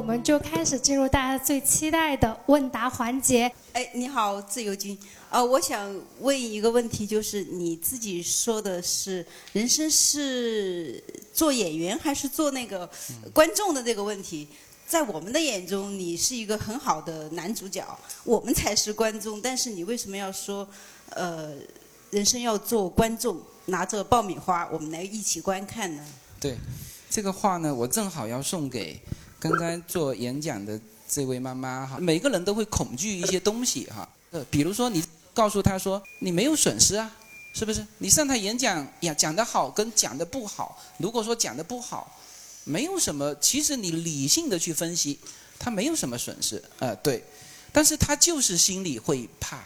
我们就开始进入大家最期待的问答环节。哎，你好，自由军。呃，我想问一个问题，就是你自己说的是人生是做演员还是做那个观众的这个问题，在我们的眼中，你是一个很好的男主角，我们才是观众。但是你为什么要说，呃，人生要做观众，拿着爆米花，我们来一起观看呢？对，这个话呢，我正好要送给刚刚做演讲的这位妈妈哈。每个人都会恐惧一些东西哈，呃，比如说你。告诉他说：“你没有损失啊，是不是？你上台演讲呀，讲得好跟讲得不好，如果说讲得不好，没有什么。其实你理性的去分析，他没有什么损失，呃，对。但是他就是心里会怕，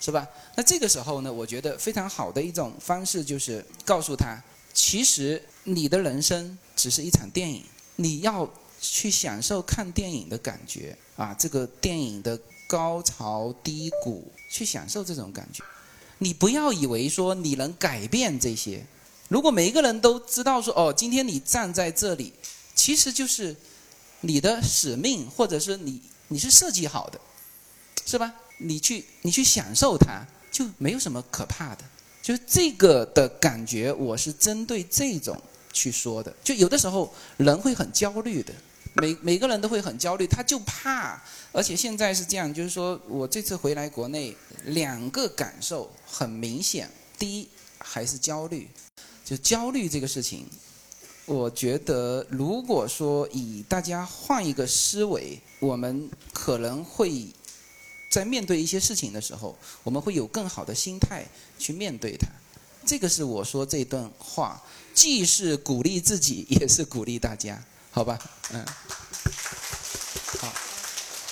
是吧？那这个时候呢，我觉得非常好的一种方式就是告诉他，其实你的人生只是一场电影，你要去享受看电影的感觉啊，这个电影的。”高潮低谷，去享受这种感觉。你不要以为说你能改变这些。如果每一个人都知道说，哦，今天你站在这里，其实就是你的使命，或者是你你是设计好的，是吧？你去你去享受它，就没有什么可怕的。就是这个的感觉，我是针对这种去说的。就有的时候人会很焦虑的。每每个人都会很焦虑，他就怕，而且现在是这样，就是说我这次回来国内，两个感受很明显。第一还是焦虑，就焦虑这个事情，我觉得如果说以大家换一个思维，我们可能会在面对一些事情的时候，我们会有更好的心态去面对它。这个是我说这段话，既是鼓励自己，也是鼓励大家。好吧，嗯，好，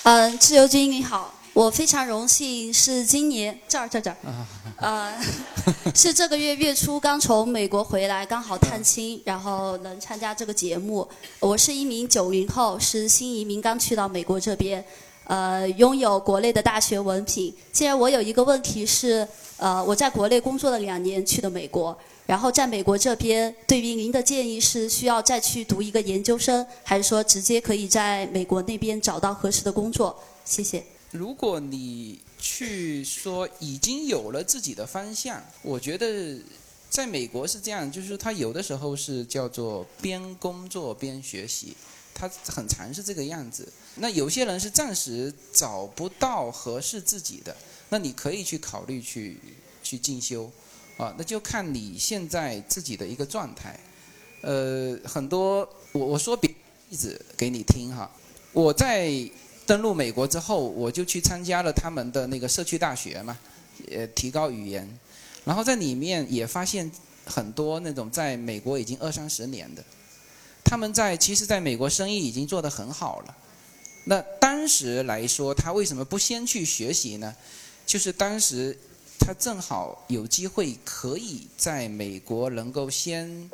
嗯，自由军你好，我非常荣幸是今年这儿这儿这儿，呃，是这个月月初刚从美国回来，刚好探亲，然后能参加这个节目。我是一名九零后，是新移民，刚去到美国这边，呃，拥有国内的大学文凭。既然我有一个问题是，呃，我在国内工作了两年，去的美国。然后在美国这边，对于您的建议是需要再去读一个研究生，还是说直接可以在美国那边找到合适的工作？谢谢。如果你去说已经有了自己的方向，我觉得在美国是这样，就是他有的时候是叫做边工作边学习，他很长是这个样子。那有些人是暂时找不到合适自己的，那你可以去考虑去去进修。啊，那就看你现在自己的一个状态，呃，很多我我说比例子给你听哈。我在登陆美国之后，我就去参加了他们的那个社区大学嘛，呃，提高语言，然后在里面也发现很多那种在美国已经二三十年的，他们在其实在美国生意已经做得很好了。那当时来说，他为什么不先去学习呢？就是当时。他正好有机会可以在美国能够先，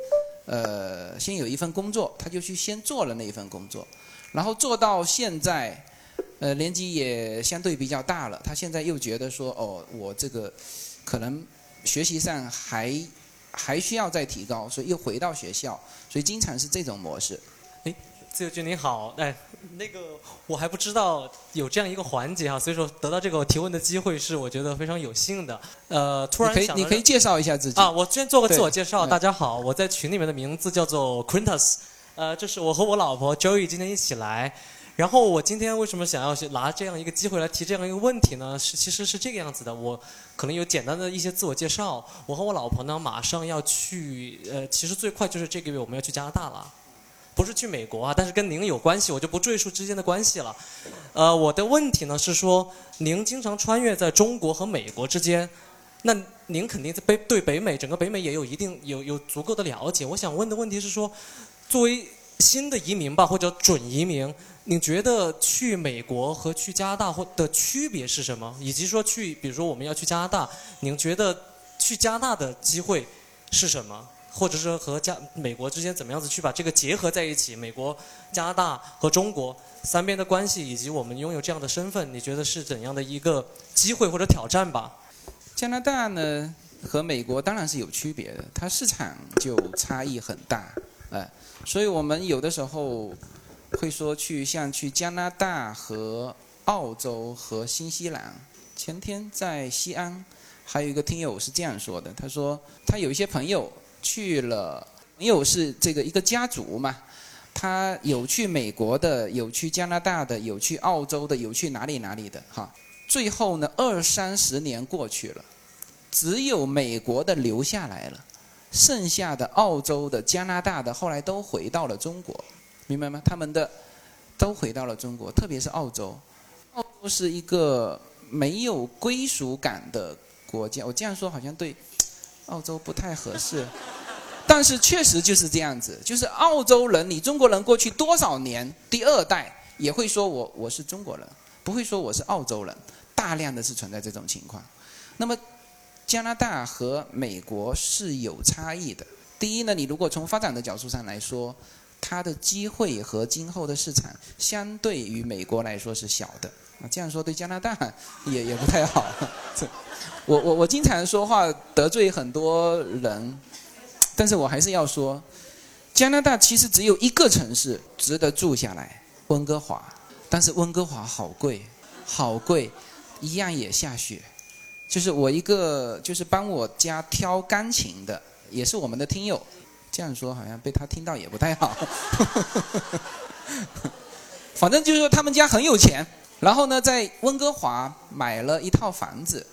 呃，先有一份工作，他就去先做了那一份工作，然后做到现在，呃，年纪也相对比较大了，他现在又觉得说，哦，我这个可能学习上还还需要再提高，所以又回到学校，所以经常是这种模式。自由君您好，哎，那个我还不知道有这样一个环节哈，所以说得到这个提问的机会是我觉得非常有幸的。呃，突然想，你可以介绍一下自己啊，我先做个自我介绍。大家好，我在群里面的名字叫做 Quintus，呃，这是我和我老婆 Joey 今天一起来。然后我今天为什么想要拿这样一个机会来提这样一个问题呢？是其实是这个样子的，我可能有简单的一些自我介绍。我和我老婆呢马上要去，呃，其实最快就是这个月我们要去加拿大了。不是去美国啊，但是跟您有关系，我就不赘述之间的关系了。呃，我的问题呢是说，您经常穿越在中国和美国之间，那您肯定在北对北美整个北美也有一定有有足够的了解。我想问的问题是说，作为新的移民吧，或者准移民，你觉得去美国和去加拿大或的区别是什么？以及说去，比如说我们要去加拿大，您觉得去加拿大的机会是什么？或者说和加美国之间怎么样子去把这个结合在一起？美国、加拿大和中国三边的关系，以及我们拥有这样的身份，你觉得是怎样的一个机会或者挑战吧？加拿大呢和美国当然是有区别的，它市场就差异很大，哎，所以我们有的时候会说去像去加拿大和澳洲和新西兰。前天在西安，还有一个听友是这样说的，他说他有一些朋友去了，朋友是这个一个家族嘛，他有去美国的，有去加拿大的，有去澳洲的，有去哪里哪里的哈。最后呢，二三十年过去了，只有美国的留下来了，剩下的澳洲的、加拿大的后来都回到了中国，明白吗？他们的都回到了中国，特别是澳洲，澳洲是一个没有归属感的国家。我这样说好像对澳洲不太合适，但是确实就是这样子，就是澳洲人，你中国人过去多少年，第二代也会说我我是中国人，不会说我是澳洲人。大量的是存在这种情况，那么加拿大和美国是有差异的。第一呢，你如果从发展的角度上来说，它的机会和今后的市场相对于美国来说是小的。啊，这样说对加拿大 也也不太好。我我我经常说话得罪很多人，但是我还是要说，加拿大其实只有一个城市值得住下来，温哥华。但是温哥华好贵，好贵。一样也下雪，就是我一个就是帮我家挑钢琴的，也是我们的听友，这样说好像被他听到也不太好。反正就是说他们家很有钱，然后呢在温哥华买了一套房子，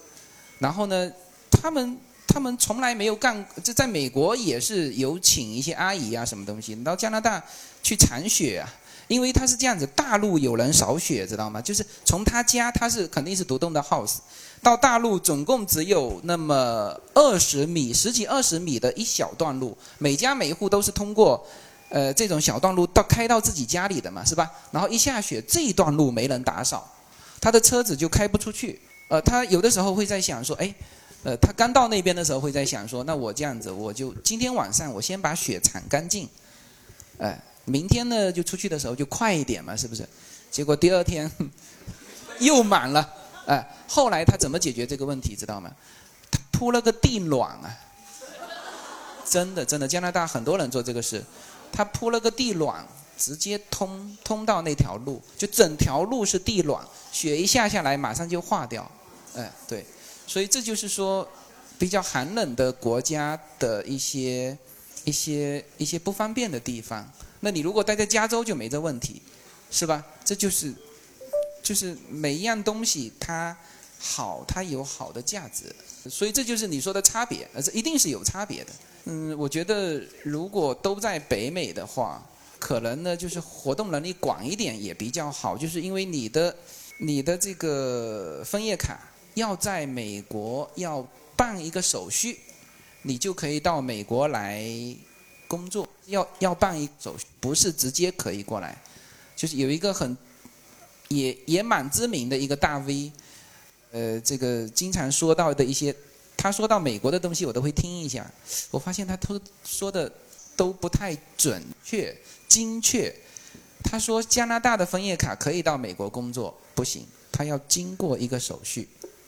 然后呢他们他们从来没有干，就在美国也是有请一些阿姨啊什么东西，到加拿大去铲雪啊。因为他是这样子，大陆有人扫雪，知道吗？就是从他家，他是肯定是独栋的 house，到大陆总共只有那么二十米，十几二十米的一小段路，每家每户都是通过，呃，这种小段路到开到自己家里的嘛，是吧？然后一下雪，这一段路没人打扫，他的车子就开不出去。呃，他有的时候会在想说，哎，呃，他刚到那边的时候会在想说，那我这样子，我就今天晚上我先把雪铲干净，哎。明天呢，就出去的时候就快一点嘛，是不是？结果第二天 又满了，哎，后来他怎么解决这个问题，知道吗？他铺了个地暖啊，真的真的，加拿大很多人做这个事，他铺了个地暖，直接通通到那条路，就整条路是地暖，雪一下下来马上就化掉，哎，对，所以这就是说，比较寒冷的国家的一些一些一些不方便的地方。那你如果待在加州就没这问题，是吧？这就是，就是每一样东西它好，它有好的价值，所以这就是你说的差别，这一定是有差别的。嗯，我觉得如果都在北美的话，可能呢就是活动能力广一点也比较好，就是因为你的你的这个枫叶卡要在美国要办一个手续，你就可以到美国来。工作要要办一手续，不是直接可以过来，就是有一个很也也蛮知名的一个大 V，呃，这个经常说到的一些，他说到美国的东西我都会听一下，我发现他都说的都不太准确精确。他说加拿大的枫叶卡可以到美国工作，不行，他要经过一个手续，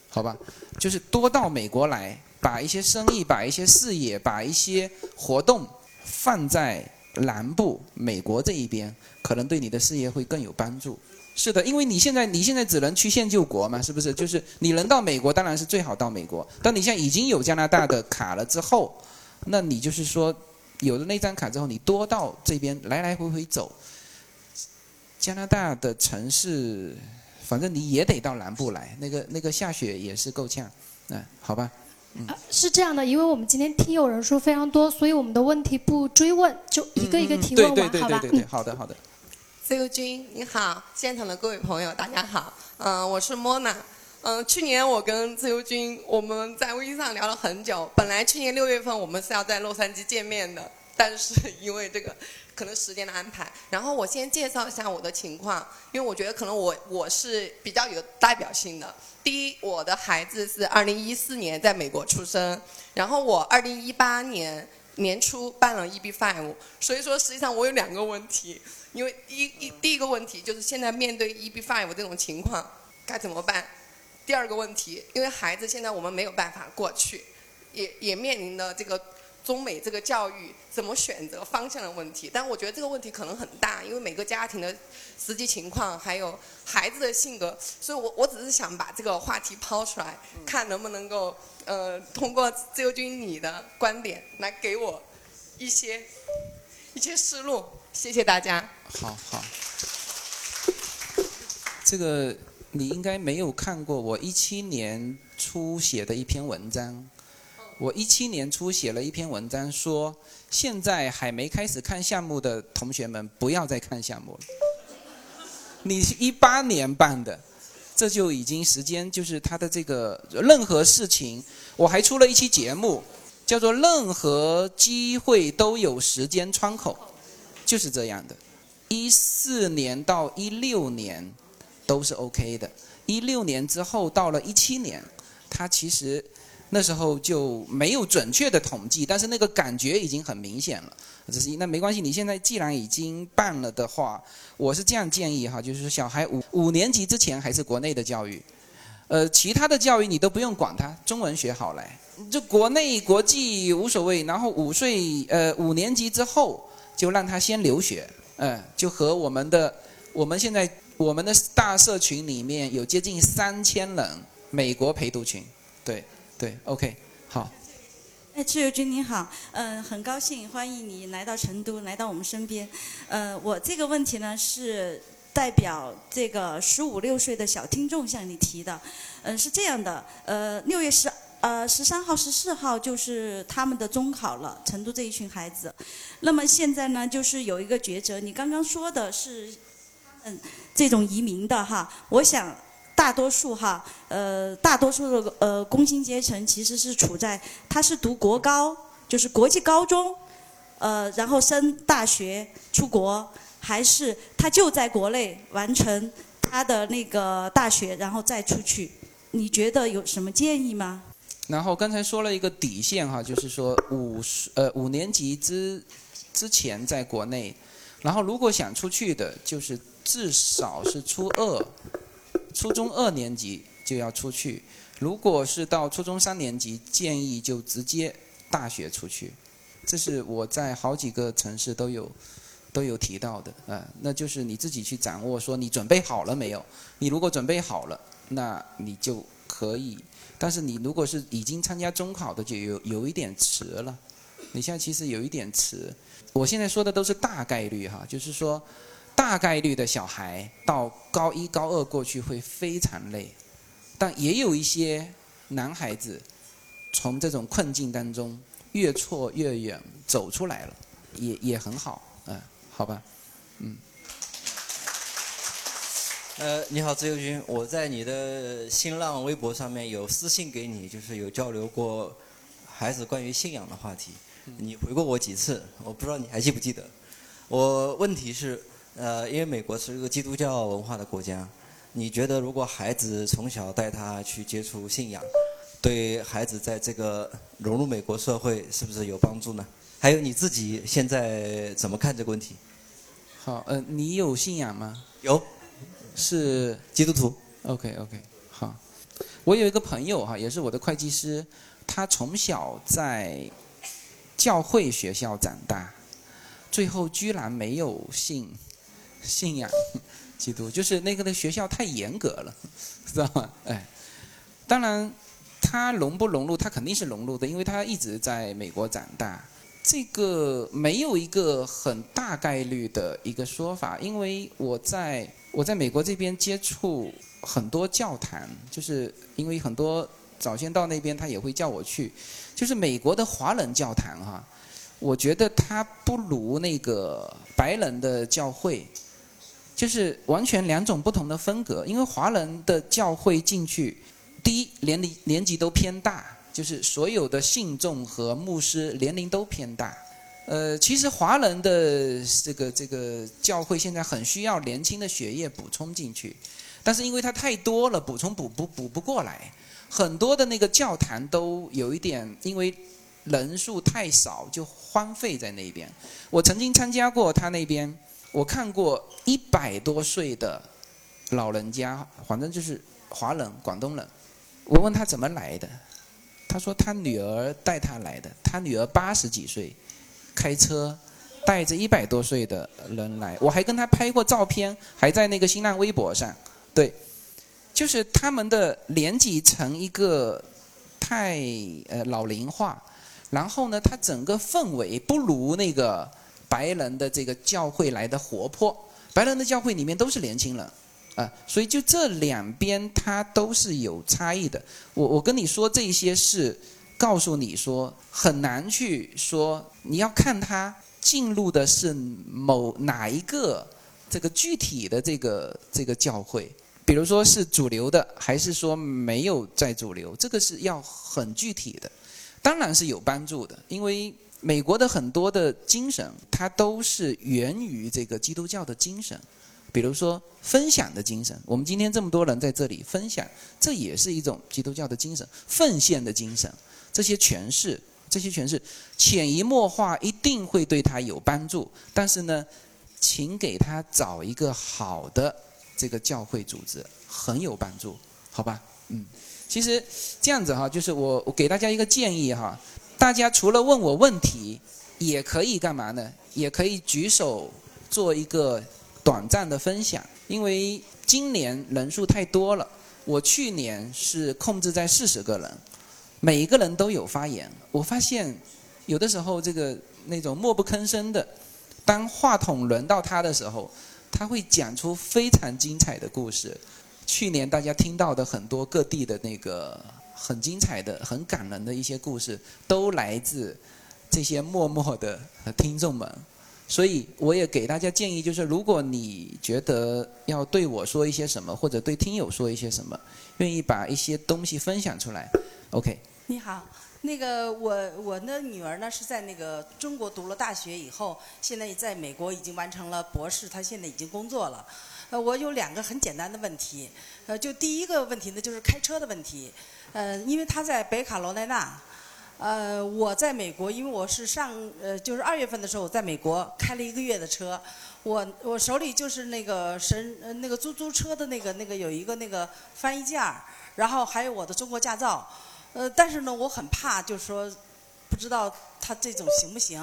好吧？就是多到美国来，把一些生意、把一些事业、把一些活动。放在南部美国这一边，可能对你的事业会更有帮助。是的，因为你现在你现在只能去现救国嘛，是不是？就是你能到美国，当然是最好到美国。但你现在已经有加拿大的卡了之后，那你就是说，有了那张卡之后，你多到这边来来回回走，加拿大的城市，反正你也得到南部来，那个那个下雪也是够呛。嗯，好吧。是这样的，因为我们今天听友人数非常多，所以我们的问题不追问，就一个一个提问完，好吧？嗯，好的，好的。自由军，你好，现场的各位朋友，大家好。嗯，我是莫娜。嗯，去年我跟自由军我们在微信上聊了很久，本来去年六月份我们是要在洛杉矶见面的，但是因为这个。可能时间的安排，然后我先介绍一下我的情况，因为我觉得可能我我是比较有代表性的。第一，我的孩子是二零一四年在美国出生，然后我二零一八年年初办了 EB five，所以说实际上我有两个问题，因为一一第一个问题就是现在面对 EB five 这种情况该怎么办？第二个问题，因为孩子现在我们没有办法过去，也也面临的这个。中美这个教育怎么选择方向的问题。但我觉得这个问题可能很大，因为每个家庭的实际情况还有孩子的性格，所以我我只是想把这个话题抛出来，看能不能够呃通过自由军你的观点来给我一些一些思路。谢谢大家。好好，这个你应该没有看过我一七年初写的一篇文章。我一七年初写了一篇文章，说现在还没开始看项目的同学们不要再看项目了。你一八年办的，这就已经时间就是他的这个任何事情，我还出了一期节目，叫做“任何机会都有时间窗口”，就是这样的。一四年到一六年都是 OK 的，一六年之后到了一七年，它其实那时候就没有准确的统计，但是那个感觉已经很明显了。这是那没关系，你现在既然已经办了的话，我是这样建议哈，就是小孩五五年级之前还是国内的教育，呃，其他的教育你都不用管他，中文学好来，就国内国际无所谓。然后五岁呃五年级之后就让他先留学。嗯，就和我们的，我们现在我们的大社群里面有接近三千人美国陪读群，对对，OK，好。哎，自由君你好，嗯，很高兴欢迎你来到成都，来到我们身边。呃，我这个问题呢是代表这个十五六岁的小听众向你提的。嗯，是这样的，呃，六月十。呃，十三号、十四号就是他们的中考了，成都这一群孩子。那么现在呢，就是有一个抉择。你刚刚说的是，嗯，这种移民的哈，我想大多数哈，呃，大多数的呃工薪阶层其实是处在他是读国高，就是国际高中，呃，然后升大学出国，还是他就在国内完成他的那个大学，然后再出去？你觉得有什么建议吗？然后刚才说了一个底线哈，就是说五呃五年级之之前在国内，然后如果想出去的，就是至少是初二，初中二年级就要出去。如果是到初中三年级，建议就直接大学出去。这是我在好几个城市都有都有提到的啊，那就是你自己去掌握，说你准备好了没有？你如果准备好了，那你就可以。但是你如果是已经参加中考的，就有有一点迟了。你现在其实有一点迟。我现在说的都是大概率哈，就是说大概率的小孩到高一高二过去会非常累，但也有一些男孩子从这种困境当中越挫越远走出来了，也也很好，嗯，好吧，嗯。呃，你好，自由军，我在你的新浪微博上面有私信给你，就是有交流过孩子关于信仰的话题，你回过我几次，我不知道你还记不记得。我问题是，呃，因为美国是一个基督教文化的国家，你觉得如果孩子从小带他去接触信仰，对孩子在这个融入美国社会是不是有帮助呢？还有你自己现在怎么看这个问题？好，呃，你有信仰吗？有。是基督徒，OK OK，好。我有一个朋友哈，也是我的会计师，他从小在教会学校长大，最后居然没有信信仰 基督，就是那个的学校太严格了，知道吗？哎，当然他融不融入，他肯定是融入的，因为他一直在美国长大。这个没有一个很大概率的一个说法，因为我在我在美国这边接触很多教堂，就是因为很多早先到那边他也会叫我去，就是美国的华人教堂哈，我觉得他不如那个白人的教会，就是完全两种不同的风格。因为华人的教会进去，第一年龄年纪都偏大。就是所有的信众和牧师年龄都偏大，呃，其实华人的这个这个教会现在很需要年轻的血液补充进去，但是因为它太多了，补充补不补不过来，很多的那个教堂都有一点因为人数太少就荒废在那边。我曾经参加过他那边，我看过一百多岁的老人家，反正就是华人广东人，我问他怎么来的。他说他女儿带他来的，他女儿八十几岁，开车带着一百多岁的人来，我还跟他拍过照片，还在那个新浪微博上。对，就是他们的年纪成一个太呃老龄化，然后呢，他整个氛围不如那个白人的这个教会来的活泼。白人的教会里面都是年轻人。啊，所以就这两边它都是有差异的。我我跟你说这些是告诉你说很难去说，你要看他进入的是某哪一个这个具体的这个这个教会，比如说是主流的，还是说没有在主流，这个是要很具体的。当然是有帮助的，因为美国的很多的精神，它都是源于这个基督教的精神。比如说分享的精神，我们今天这么多人在这里分享，这也是一种基督教的精神，奉献的精神。这些诠释，这些诠释，潜移默化一定会对他有帮助。但是呢，请给他找一个好的这个教会组织，很有帮助，好吧？嗯，其实这样子哈，就是我我给大家一个建议哈，大家除了问我问题，也可以干嘛呢？也可以举手做一个。短暂的分享，因为今年人数太多了，我去年是控制在四十个人，每一个人都有发言。我发现有的时候这个那种默不吭声的，当话筒轮到他的时候，他会讲出非常精彩的故事。去年大家听到的很多各地的那个很精彩的、很感人的一些故事，都来自这些默默的听众们。所以我也给大家建议，就是如果你觉得要对我说一些什么，或者对听友说一些什么，愿意把一些东西分享出来，OK。你好，那个我我的女儿呢是在那个中国读了大学以后，现在在美国已经完成了博士，她现在已经工作了。呃，我有两个很简单的问题，呃，就第一个问题呢就是开车的问题，呃，因为他在北卡罗来纳。呃，我在美国，因为我是上呃，就是二月份的时候我在美国开了一个月的车，我我手里就是那个神呃那个出租车的那个那个有一个那个翻译件儿，然后还有我的中国驾照，呃，但是呢，我很怕，就是说不知道他这种行不行。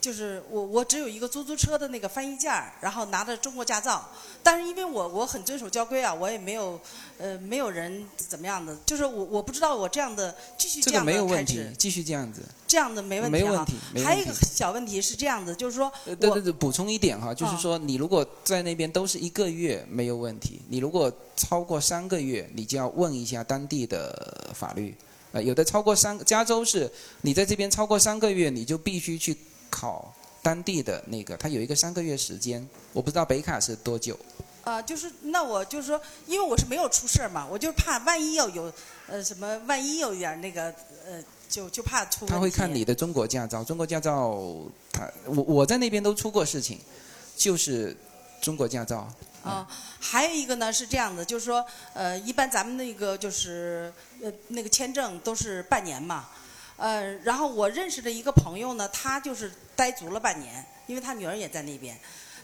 就是我，我只有一个出租车的那个翻译件儿，然后拿着中国驾照。但是因为我我很遵守交规啊，我也没有呃没有人怎么样的。就是我我不知道我这样的继续这样的开始。这个没有问题，继续这样子。这样的没问题没问题。还有一个小问题是这样子，就是说，对对对，补充一点哈，就是说你如果在那边都是一个月没有问题，你如果超过三个月，你就要问一下当地的法律。呃，有的超过三，加州是你在这边超过三个月，你就必须去。考当地的那个，他有一个三个月时间，我不知道北卡是多久。啊，就是那我就是说，因为我是没有出事儿嘛，我就怕万一要有呃什么，万一有一点那个呃，就就怕出。他会看你的中国驾照，中国驾照，他我我在那边都出过事情，就是中国驾照。啊，还有一个呢是这样的，就是说呃，一般咱们那个就是呃那个签证都是半年嘛。呃，然后我认识的一个朋友呢，他就是待足了半年，因为他女儿也在那边。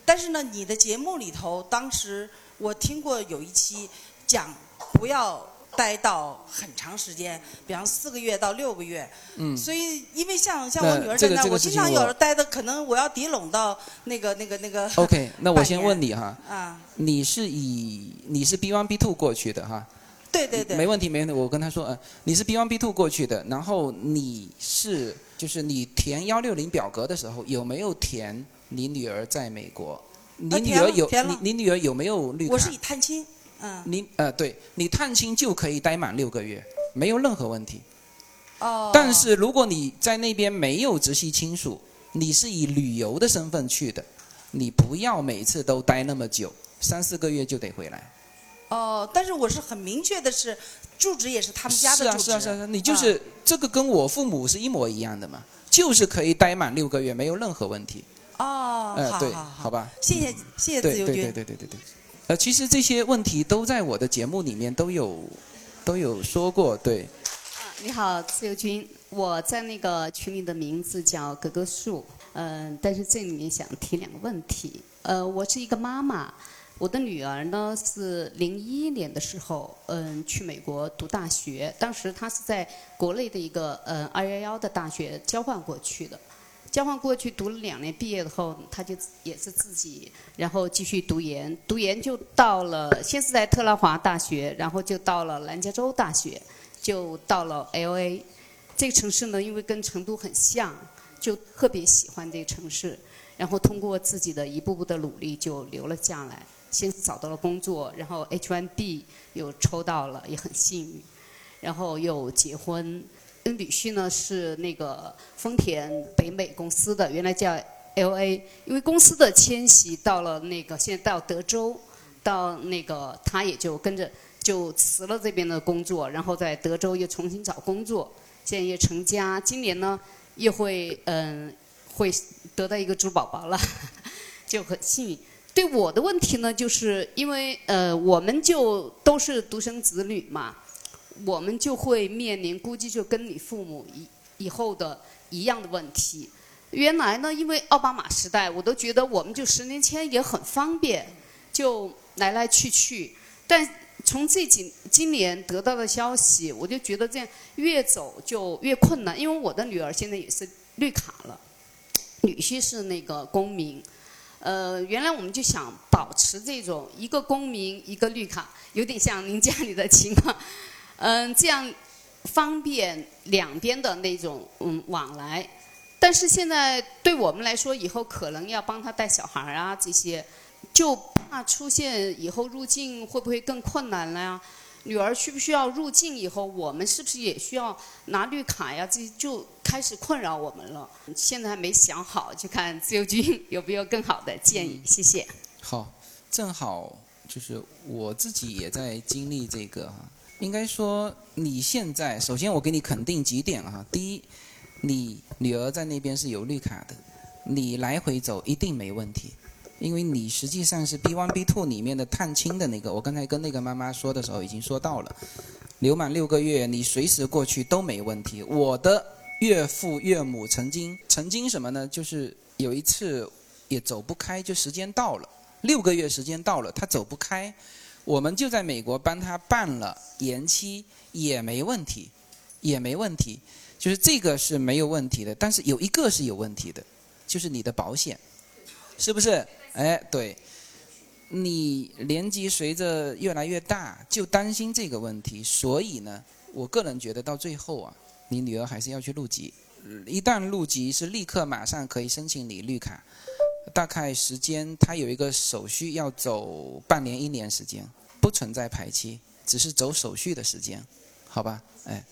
但是呢，你的节目里头，当时我听过有一期讲不要待到很长时间，比方四个月到六个月。嗯。所以，因为像像我女儿在那，我经常有待的，可能我要抵拢到那个那个那个。OK，那我先问你哈。啊。你是以你是 B one B two 过去的哈？对对对，没问题没问题。我跟他说，呃，你是 B one B two 过去的，然后你是就是你填幺六零表格的时候有没有填你女儿在美国？你女儿有你你女儿有没有绿卡？我是以探亲，嗯。你呃，对你探亲就可以待满六个月，没有任何问题。哦。但是如果你在那边没有直系亲属，你是以旅游的身份去的，你不要每次都待那么久，三四个月就得回来。哦，但是我是很明确的是，住址也是他们家的住址。是啊是啊是啊，你就是这个跟我父母是一模一样的嘛，就是可以待满六个月，没有任何问题。哦，好，对，好吧。谢谢谢谢自由军。对对对对对对。呃，其实这些问题都在我的节目里面都有都有说过，对。啊，你好，自由军，我在那个群里的名字叫格格树，嗯，但是这里面想提两个问题。呃，我是一个妈妈。我的女儿呢是零一年的时候，嗯，去美国读大学，当时她是在国内的一个嗯二幺幺的大学交换过去的，交换过去读了两年，毕业后她就也是自己，然后继续读研，读研就到了，先是在特拉华大学，然后就到了南加州大学，就到了 L A，这个城市呢，因为跟成都很像，就特别喜欢这个城市，然后通过自己的一步步的努力，就留了下来。先找到了工作，然后 H1B 又抽到了，也很幸运，然后又结婚。跟女婿呢是那个丰田北美公司的，原来叫 LA，因为公司的迁徙到了那个现在到德州，到那个他也就跟着就辞了这边的工作，然后在德州又重新找工作，现在也成家，今年呢又会嗯会得到一个猪宝宝了，就很幸运。对我的问题呢，就是因为呃，我们就都是独生子女嘛，我们就会面临估计就跟你父母以以后的一样的问题。原来呢，因为奥巴马时代，我都觉得我们就十年前也很方便，就来来去去。但从这几今年得到的消息，我就觉得这样越走就越困难。因为我的女儿现在也是绿卡了，女婿是那个公民。呃，原来我们就想保持这种一个公民一个绿卡，有点像您家里的情况，嗯，这样方便两边的那种嗯往来。但是现在对我们来说，以后可能要帮他带小孩啊这些，就怕出现以后入境会不会更困难了呀？女儿需不需要入境以后，我们是不是也需要拿绿卡呀？这就开始困扰我们了。现在还没想好，就看自由军 有没有更好的建议。谢谢。好，正好就是我自己也在经历这个哈。应该说，你现在首先我给你肯定几点哈。第一，你女儿在那边是有绿卡的，你来回走一定没问题。因为你实际上是 B one B two 里面的探亲的那个，我刚才跟那个妈妈说的时候已经说到了，留满六个月，你随时过去都没问题。我的岳父岳母曾经曾经什么呢？就是有一次也走不开，就时间到了，六个月时间到了，他走不开，我们就在美国帮他办了延期，也没问题，也没问题，就是这个是没有问题的。但是有一个是有问题的，就是你的保险，是不是？哎，对，你年纪随着越来越大，就担心这个问题，所以呢，我个人觉得到最后啊，你女儿还是要去入籍。一旦入籍，是立刻马上可以申请你绿卡，大概时间它有一个手续要走半年一年时间，不存在排期，只是走手续的时间，好吧？哎。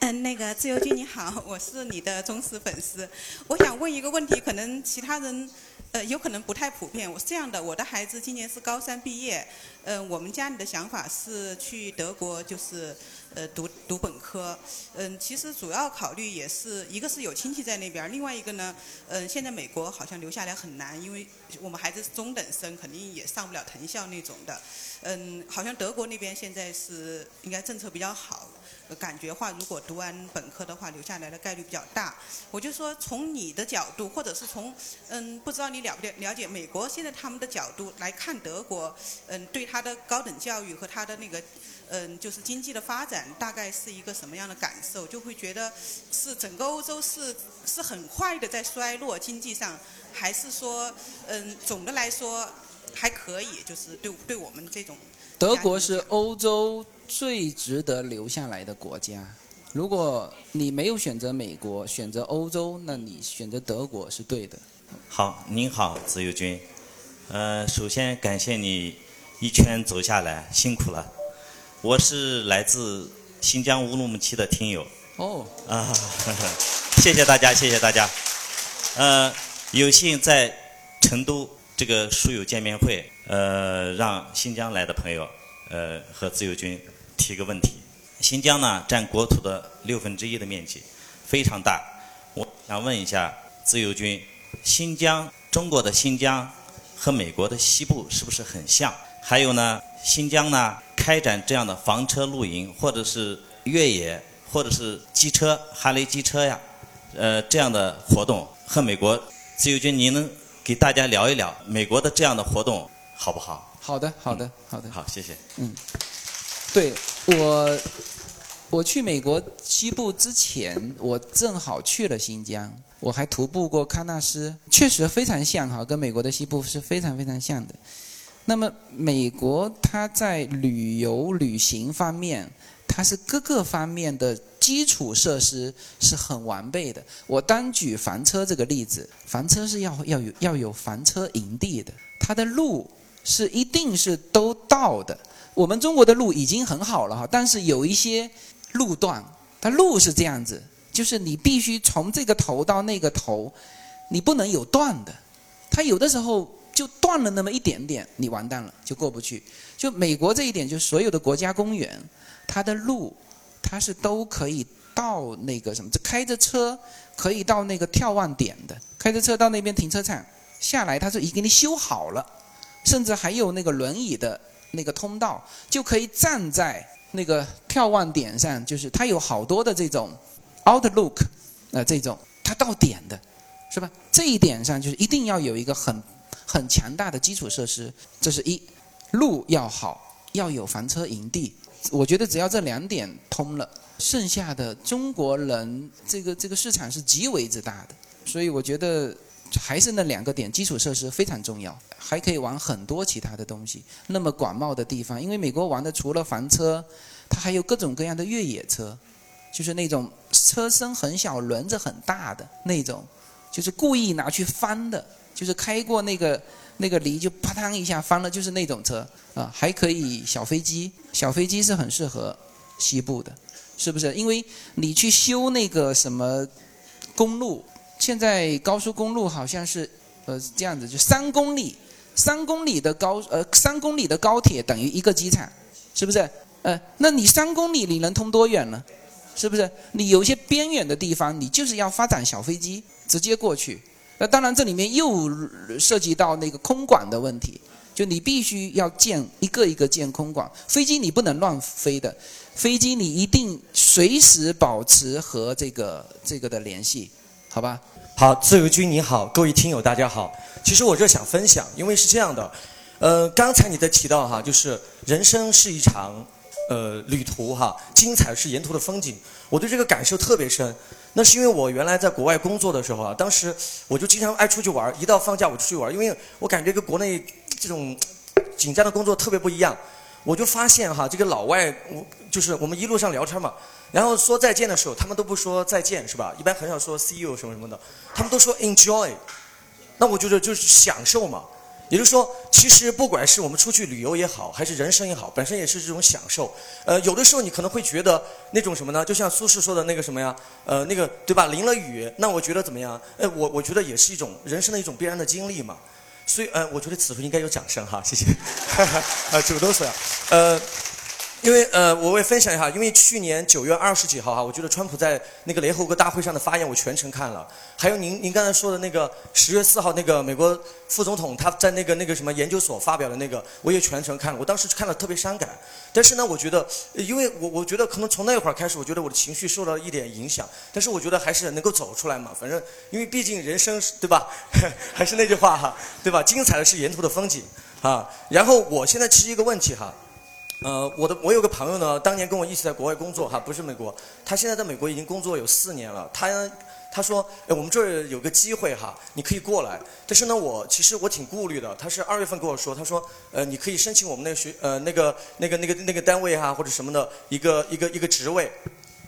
嗯，那个自由军你好，我是你的忠实粉丝，我想问一个问题，可能其他人。呃，有可能不太普遍。我是这样的，我的孩子今年是高三毕业。嗯，我们家里的想法是去德国，就是呃读读本科。嗯，其实主要考虑也是一个是有亲戚在那边，另外一个呢，嗯，现在美国好像留下来很难，因为我们孩子是中等生，肯定也上不了藤校那种的。嗯，好像德国那边现在是应该政策比较好。感觉话，如果读完本科的话，留下来的概率比较大。我就说，从你的角度，或者是从嗯，不知道你了不了了解美国现在他们的角度来看德国，嗯，对他的高等教育和他的那个嗯，就是经济的发展，大概是一个什么样的感受？就会觉得是整个欧洲是是很快的在衰落经济上，还是说嗯，总的来说还可以？就是对对我们这种德国是欧洲。最值得留下来的国家，如果你没有选择美国，选择欧洲，那你选择德国是对的。好，您好，自由军。呃，首先感谢你一圈走下来，辛苦了。我是来自新疆乌鲁木齐的听友。哦。啊，谢谢大家，谢谢大家。呃，有幸在成都这个书友见面会，呃，让新疆来的朋友，呃，和自由军。提个问题，新疆呢占国土的六分之一的面积，非常大。我想问一下自由军，新疆中国的新疆和美国的西部是不是很像？还有呢，新疆呢开展这样的房车露营，或者是越野，或者是机车哈雷机车呀，呃这样的活动和美国自由军，您能给大家聊一聊美国的这样的活动好不好？好的，好的，好的。好，谢谢。嗯，对我，我去美国西部之前，我正好去了新疆，我还徒步过喀纳斯，确实非常像哈，跟美国的西部是非常非常像的。那么美国它在旅游旅行方面，它是各个方面的基础设施是很完备的。我单举房车这个例子，房车是要要有要有房车营地的，它的路是一定是都到的。我们中国的路已经很好了哈，但是有一些路段，它路是这样子，就是你必须从这个头到那个头，你不能有断的。它有的时候。就断了那么一点点，你完蛋了，就过不去。就美国这一点，就所有的国家公园，它的路，它是都可以到那个什么，就开着车可以到那个眺望点的，开着车到那边停车场下来，它是已经给你修好了，甚至还有那个轮椅的那个通道，就可以站在那个眺望点上，就是它有好多的这种 outlook，呃，这种它到点的，是吧？这一点上就是一定要有一个很。很强大的基础设施，这是一，路要好，要有房车营地。我觉得只要这两点通了，剩下的中国人这个这个市场是极为之大的。所以我觉得还是那两个点，基础设施非常重要，还可以玩很多其他的东西。那么广袤的地方，因为美国玩的除了房车，它还有各种各样的越野车，就是那种车身很小、轮子很大的那种，就是故意拿去翻的。就是开过那个那个犁就啪嗒一下翻了，就是那种车啊，还可以小飞机，小飞机是很适合西部的，是不是？因为你去修那个什么公路，现在高速公路好像是呃这样子，就三公里，三公里的高呃三公里的高铁等于一个机场，是不是？呃，那你三公里你能通多远呢？是不是？你有些边远的地方，你就是要发展小飞机，直接过去。那当然，这里面又涉及到那个空管的问题，就你必须要建一个一个建空管，飞机你不能乱飞的，飞机你一定随时保持和这个这个的联系，好吧？好，自由军你好，各位听友大家好。其实我这想分享，因为是这样的，呃，刚才你在提到哈，就是人生是一场呃旅途哈，精彩是沿途的风景，我对这个感受特别深。那是因为我原来在国外工作的时候啊，当时我就经常爱出去玩一到放假我就出去玩因为我感觉跟国内这种紧张的工作特别不一样。我就发现哈，这个老外，我就是我们一路上聊天嘛，然后说再见的时候，他们都不说再见是吧？一般很少说 see you 什么什么的，他们都说 enjoy。那我觉得就是享受嘛。也就是说，其实不管是我们出去旅游也好，还是人生也好，本身也是这种享受。呃，有的时候你可能会觉得那种什么呢？就像苏轼说的那个什么呀？呃，那个对吧？淋了雨，那我觉得怎么样？呃，我我觉得也是一种人生的一种必然的经历嘛。所以，呃，我觉得此处应该有掌声哈，谢谢。啊，主动说，呃。因为呃，我也分享一下，因为去年九月二十几号哈，我觉得川普在那个联合国大会上的发言，我全程看了。还有您您刚才说的那个十月四号那个美国副总统他在那个那个什么研究所发表的那个，我也全程看了。我当时看了特别伤感，但是呢，我觉得，因为我我觉得可能从那会儿开始，我觉得我的情绪受到一点影响。但是我觉得还是能够走出来嘛，反正因为毕竟人生对吧？还是那句话哈，对吧？精彩的是沿途的风景啊。然后我现在提一个问题哈。呃，我的我有个朋友呢，当年跟我一起在国外工作哈，不是美国，他现在在美国已经工作有四年了。他他说，哎，我们这儿有个机会哈，你可以过来。但是呢，我其实我挺顾虑的。他是二月份跟我说，他说，呃，你可以申请我们那个学呃那个那个那个那个单位哈，或者什么的一个一个一个职位。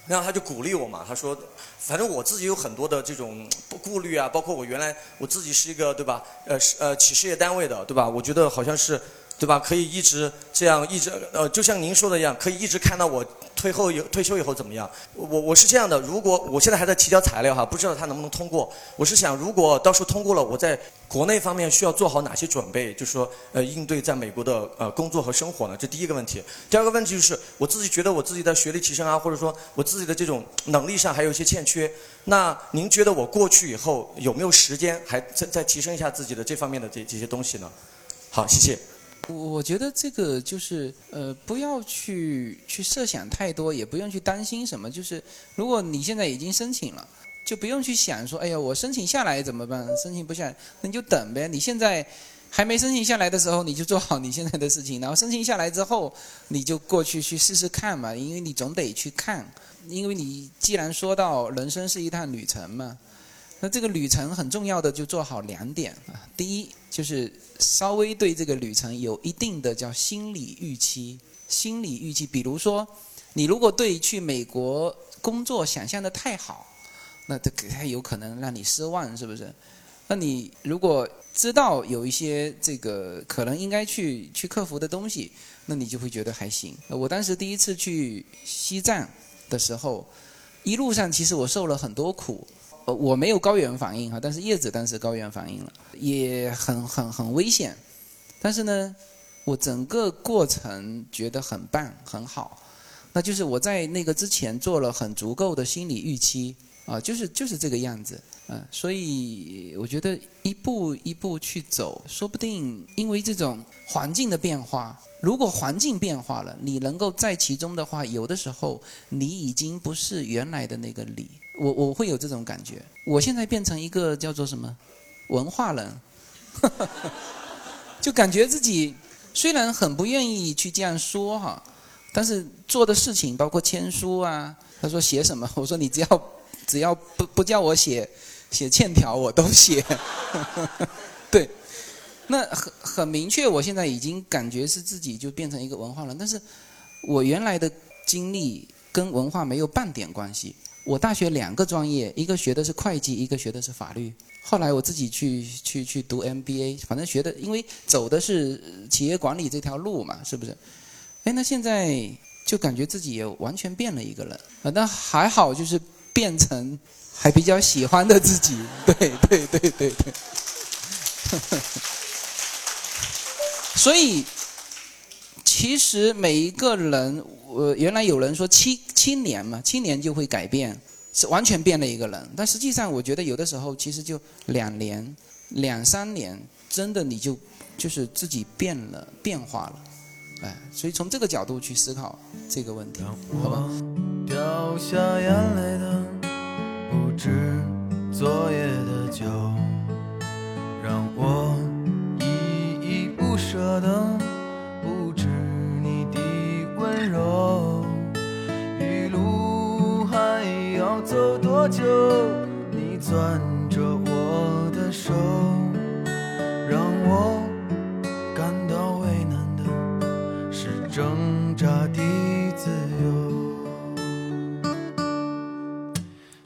然后他就鼓励我嘛，他说，反正我自己有很多的这种顾虑啊，包括我原来我自己是一个对吧，呃呃企事业单位的对吧？我觉得好像是。对吧？可以一直这样，一直呃，就像您说的一样，可以一直看到我退后有退休以后怎么样？我我是这样的，如果我现在还在提交材料哈，不知道它能不能通过。我是想，如果到时候通过了，我在国内方面需要做好哪些准备？就是说，呃，应对在美国的呃工作和生活呢？这第一个问题。第二个问题就是，我自己觉得我自己的学历提升啊，或者说我自己的这种能力上还有一些欠缺。那您觉得我过去以后有没有时间还再再提升一下自己的这方面的这这些东西呢？好，谢谢。我我觉得这个就是呃，不要去去设想太多，也不用去担心什么。就是如果你现在已经申请了，就不用去想说，哎呀，我申请下来怎么办？申请不下来，那你就等呗。你现在还没申请下来的时候，你就做好你现在的事情，然后申请下来之后，你就过去去试试看嘛，因为你总得去看，因为你既然说到人生是一趟旅程嘛，那这个旅程很重要的就做好两点啊，第一就是稍微对这个旅程有一定的叫心理预期，心理预期，比如说你如果对去美国工作想象的太好，那这太有可能让你失望，是不是？那你如果知道有一些这个可能应该去去克服的东西，那你就会觉得还行。我当时第一次去西藏的时候，一路上其实我受了很多苦，我没有高原反应哈，但是叶子当时高原反应了，也很很很危险。但是呢，我整个过程觉得很棒很好，那就是我在那个之前做了很足够的心理预期啊，就是就是这个样子。嗯，所以我觉得一步一步去走，说不定因为这种环境的变化，如果环境变化了，你能够在其中的话，有的时候你已经不是原来的那个你。我我会有这种感觉，我现在变成一个叫做什么文化人，就感觉自己虽然很不愿意去这样说哈，但是做的事情包括签书啊，他说写什么，我说你只要只要不不叫我写。写欠条我都写，对，那很很明确，我现在已经感觉是自己就变成一个文化人，但是我原来的经历跟文化没有半点关系。我大学两个专业，一个学的是会计，一个学的是法律。后来我自己去去去读 MBA，反正学的，因为走的是企业管理这条路嘛，是不是？哎，那现在就感觉自己也完全变了一个人，啊，那还好，就是变成。还比较喜欢的自己，对对对对对。所以，其实每一个人，呃，原来有人说七七年嘛，七年就会改变，是完全变了一个人。但实际上，我觉得有的时候其实就两年、两三年，真的你就就是自己变了、变化了，哎，所以从这个角度去思考这个问题，好吧？掉下眼泪你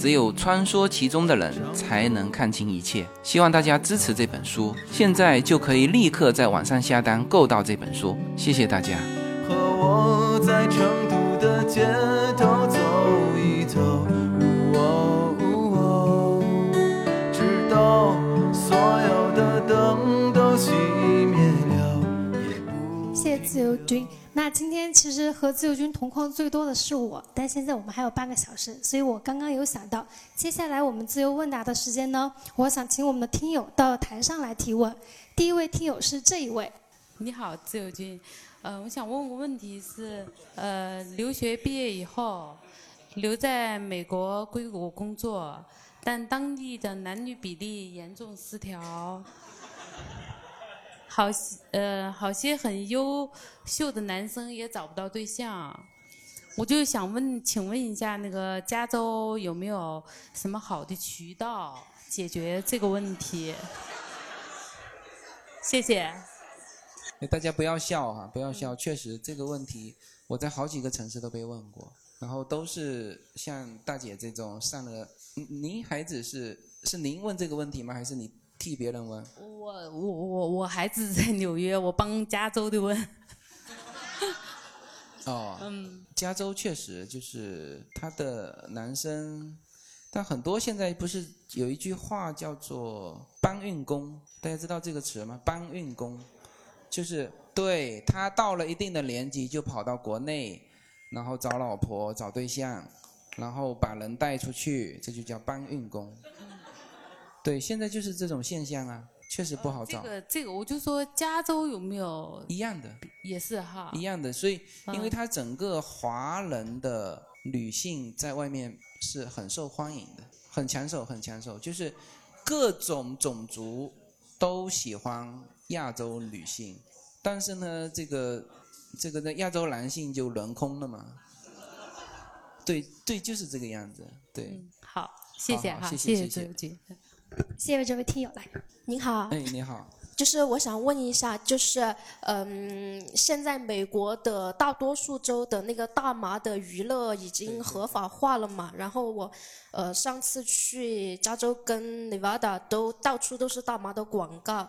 只有穿梭其中的人才能看清一切。希望大家支持这本书，现在就可以立刻在网上下单购到这本书。谢谢大家。和我在成都的街头走一走，直到所有的灯都熄灭了。谢谢自由军。那今天其实和自由军同框最多的是我，但现在我们还有半个小时，所以我刚刚有想到，接下来我们自由问答的时间呢，我想请我们的听友到台上来提问。第一位听友是这一位。你好，自由军，呃，我想问个问题是，呃，留学毕业以后，留在美国硅谷工作，但当地的男女比例严重失调。好，呃，好些很优秀的男生也找不到对象，我就想问，请问一下，那个加州有没有什么好的渠道解决这个问题？谢谢。大家不要笑哈，不要笑，确实这个问题我在好几个城市都被问过，然后都是像大姐这种上了，您孩子是是您问这个问题吗？还是你？替别人问，我我我我孩子在纽约，我帮加州的问。哦，嗯，加州确实就是他的男生，但很多现在不是有一句话叫做“搬运工”，大家知道这个词吗？搬运工，就是对他到了一定的年纪就跑到国内，然后找老婆找对象，然后把人带出去，这就叫搬运工。对，现在就是这种现象啊，确实不好找。这个这个，我就说加州有没有一样的？也是哈。一样的，所以因为嗯它整个华人的女性在外面是很受欢迎的，很抢手，很抢手，就是各种种族都喜欢亚洲女性，但是呢，这个这个的亚洲男性就轮空了嘛。对对，就是这个样子。对，好，谢谢哈，谢谢谢谢。谢谢这位听友来。您好，哎，你好。就是我想问一下，就是嗯，现在美国的大多数州的那个大麻的娱乐已经合法化了嘛？然后我呃上次去加州跟 Nevada 都到处都是大麻的广告，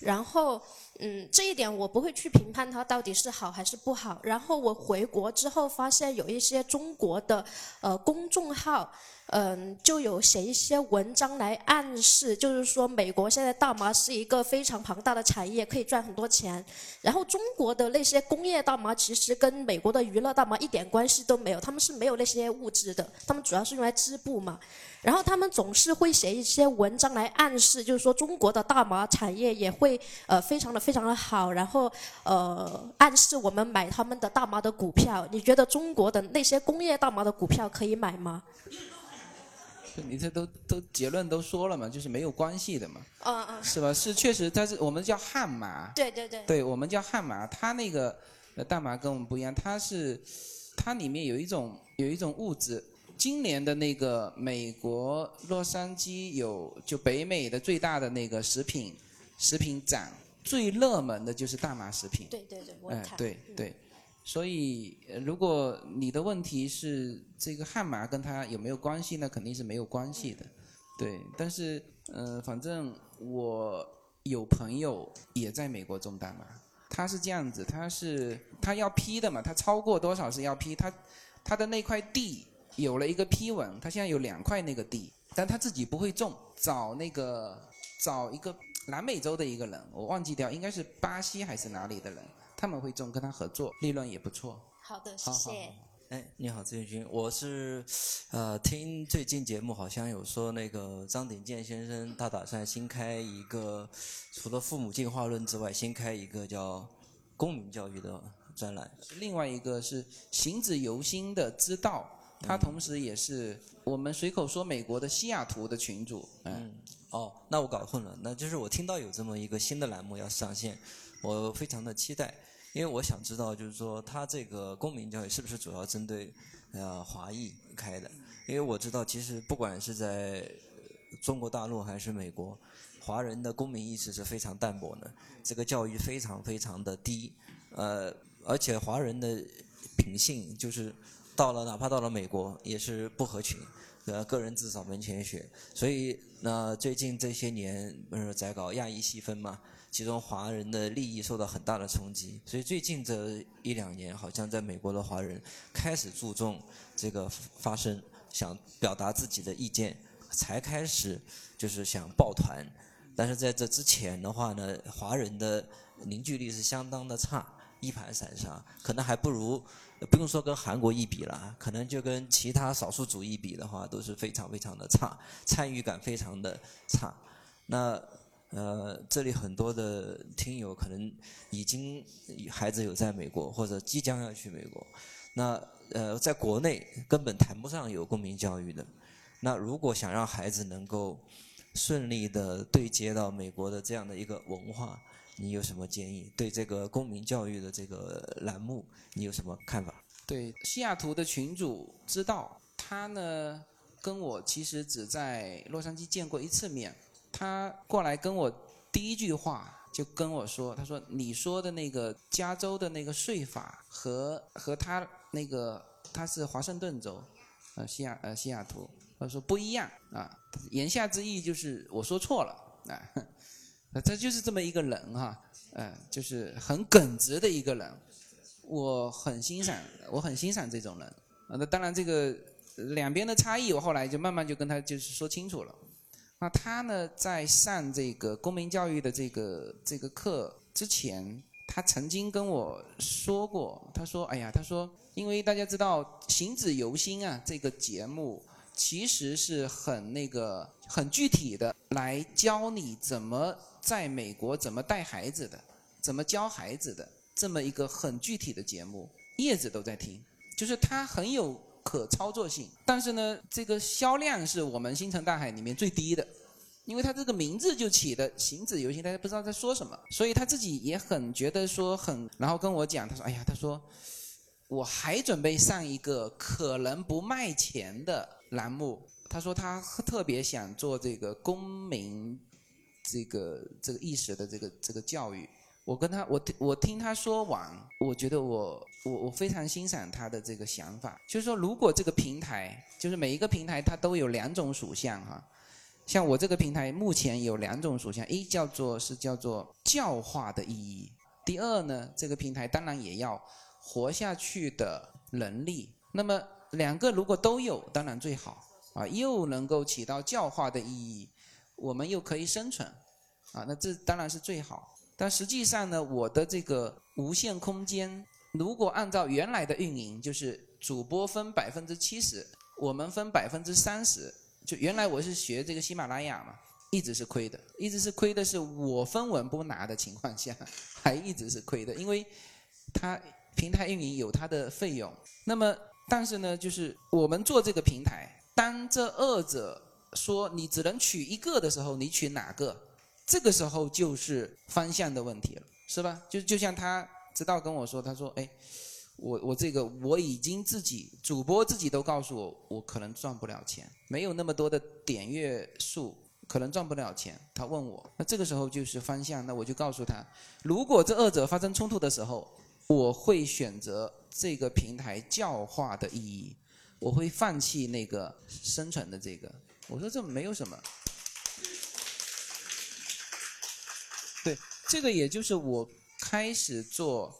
然后嗯这一点我不会去评判它到底是好还是不好。然后我回国之后发现有一些中国的呃公众号。嗯，就有写一些文章来暗示，就是说美国现在大麻是一个非常庞大的产业，可以赚很多钱。然后中国的那些工业大麻其实跟美国的娱乐大麻一点关系都没有，他们是没有那些物质的，他们主要是用来织布嘛。然后他们总是会写一些文章来暗示，就是说中国的大麻产业也会呃非常的非常的好，然后呃暗示我们买他们的大麻的股票。你觉得中国的那些工业大麻的股票可以买吗？你这都都结论都说了嘛，就是没有关系的嘛，嗯嗯，是吧？是确实，它是我们叫汉麻，对对对，对我们叫汉麻，它那个呃大麻跟我们不一样，它是它里面有一种有一种物质。今年的那个美国洛杉矶有就北美的最大的那个食品食品展，最热门的就是大麻食品。对对对，我哎看。嗯对对，所以如果你的问题是这个汉麻跟他有没有关系呢？肯定是没有关系的。对，但是呃，反正我有朋友也在美国种大麻，他是这样子，他是他要批的嘛，他超过多少是要批，他他的那块地有了一个批文，他现在有两块那个地，但他自己不会种，找那个找一个南美洲的一个人，我忘记掉，应该是巴西还是哪里的人，他们会种，跟他合作，利润也不错。好的，谢谢哎，你好，自由军，我是呃听最近节目好像有说那个张鼎健先生他打算新开一个，除了父母进化论之外，新开一个叫公民教育的专栏。另外一个是行止由心的之道，他同时也是我们随口说美国的西雅图的群主。嗯，哦，那我搞混了，那就是我听到有这么一个新的栏目要上线，我非常的期待，因为我想知道，就是说他这个公民教育是不是主要针对呃华裔开的？因为我知道，其实不管是在中国大陆还是美国，华人的公民意识是非常淡薄的，这个教育非常非常的低，呃，而且华人的品性就是到了哪怕到了美国也是不合群。呃，个人自扫门前雪，所以那最近这些年不是在搞亚裔细分嘛，其中华人的利益受到很大的冲击，所以最近这一两年，好像在美国的华人开始注重这个发声，想表达自己的意见，才开始就是想抱团，但是在这之前的话呢，华人的凝聚力是相当的差，一盘散沙，可能还不如。不用说跟韩国一比了，可能就跟其他少数族裔比的话，都是非常非常的差，参与感非常的差。那呃，这里很多的听友可能已经孩子有在美国，或者即将要去美国。那呃，在国内根本谈不上有公民教育的。那如果想让孩子能够顺利的对接到美国的这样的一个文化，你有什么建议？对这个公民教育的这个栏目，你有什么看法？对，西雅图的群主知道，他呢跟我其实只在洛杉矶见过一次面。他过来跟我第一句话就跟我说：“他说你说的那个加州的那个税法和和他那个他是华盛顿州，呃西雅呃西雅图，他说不一样啊。言下之意就是我说错了啊。”那他就是这么一个人哈，嗯、就是很耿直的一个人，我很欣赏，我很欣赏这种人。啊，那当然这个两边的差异，我后来就慢慢就跟他就是说清楚了。那他呢，在上这个公民教育的这个这个课之前，他曾经跟我说过，他说：“哎呀，他说，因为大家知道《行止由心》啊，这个节目其实是很那个很具体的，来教你怎么在美国怎么带孩子的，怎么教孩子的这么一个很具体的节目，叶子都在听，就是他很有可操作性。但是呢，这个销量是我们星辰大海里面最低的。”因为他这个名字就起的“行止游戏”，大家不知道在说什么，所以他自己也很觉得说很，然后跟我讲，他说：“哎呀，他说我还准备上一个可能不卖钱的栏目。”他说他特别想做这个公民这个这个意识的这个这个教育。我跟他我我听他说完，我觉得我我我非常欣赏他的这个想法，就是说如果这个平台，就是每一个平台它都有两种属相哈。像我这个平台目前有两种属相，一叫做是叫做教化的意义，第二呢，这个平台当然也要活下去的能力。那么两个如果都有，当然最好啊，又能够起到教化的意义，我们又可以生存啊，那这当然是最好。但实际上呢，我的这个无限空间，如果按照原来的运营，就是主播分百分之七十，我们分百分之三十。就原来我是学这个喜马拉雅嘛，一直是亏的，一直是亏的，是我分文不拿的情况下，还一直是亏的，因为它平台运营有它的费用。那么，但是呢，就是我们做这个平台，当这二者说你只能取一个的时候，你取哪个？这个时候就是方向的问题了，是吧？就就像他知道跟我说，他说，哎。我我这个我已经自己主播自己都告诉我，我可能赚不了钱，没有那么多的点阅数，可能赚不了钱。他问我，那这个时候就是方向，那我就告诉他，如果这二者发生冲突的时候，我会选择这个平台教化的意义，我会放弃那个生存的这个。我说这没有什么，对，这个也就是我开始做。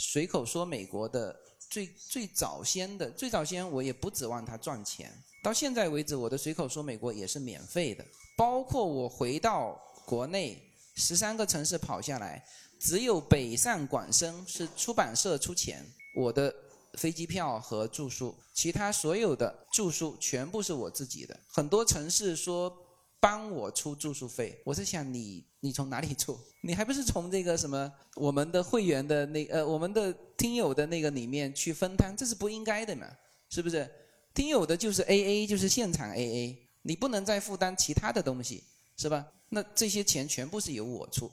随口说美国的最最早先的最早先，我也不指望他赚钱。到现在为止，我的随口说美国也是免费的。包括我回到国内十三个城市跑下来，只有北上广深是出版社出钱，我的飞机票和住宿，其他所有的住宿全部是我自己的。很多城市说帮我出住宿费，我在想你。你从哪里出？你还不是从这个什么我们的会员的那呃我们的听友的那个里面去分摊？这是不应该的嘛？是不是？听友的就是 A A，就是现场 A A，你不能再负担其他的东西，是吧？那这些钱全部是由我出，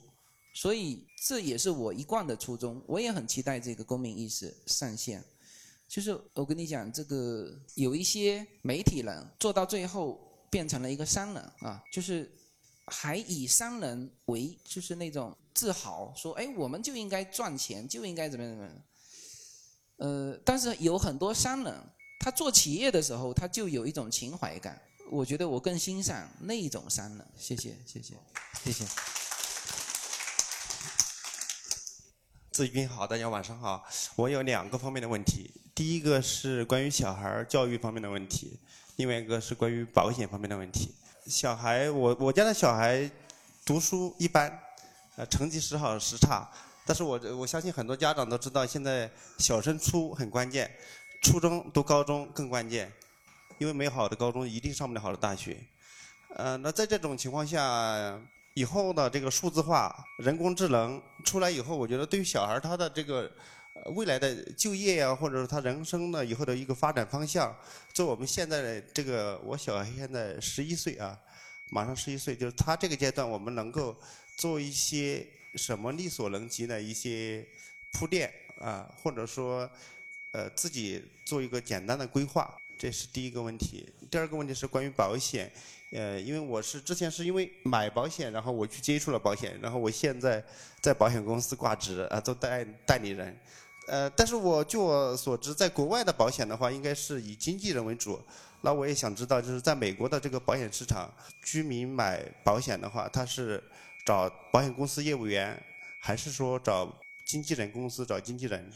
所以这也是我一贯的初衷。我也很期待这个公民意识上线。就是我跟你讲，这个有一些媒体人做到最后变成了一个商人啊，就是。还以商人为就是那种自豪，说哎，我们就应该赚钱，就应该怎么怎么。呃，但是有很多商人，他做企业的时候，他就有一种情怀感。我觉得我更欣赏那种商人。谢谢，谢谢，谢谢。志军好，大家晚上好。我有两个方面的问题，第一个是关于小孩教育方面的问题，另外一个是关于保险方面的问题。小孩，我我家的小孩读书一般，呃，成绩时好时差。但是我我相信很多家长都知道，现在小升初很关键，初中读高中更关键，因为没有好的高中，一定上不了好的大学。呃，那在这种情况下，以后的这个数字化、人工智能出来以后，我觉得对于小孩他的这个。未来的就业呀，或者是他人生的以后的一个发展方向，做我们现在的这个，我小孩现在十一岁啊，马上十一岁，就是他这个阶段，我们能够做一些什么力所能及的一些铺垫啊，或者说呃自己做一个简单的规划，这是第一个问题。第二个问题是关于保险，呃，因为我是之前是因为买保险，然后我去接触了保险，然后我现在在保险公司挂职啊，做代代理人。呃，但是我据我所知，在国外的保险的话，应该是以经纪人为主。那我也想知道，就是在美国的这个保险市场，居民买保险的话，他是找保险公司业务员，还是说找经纪人公司找经纪人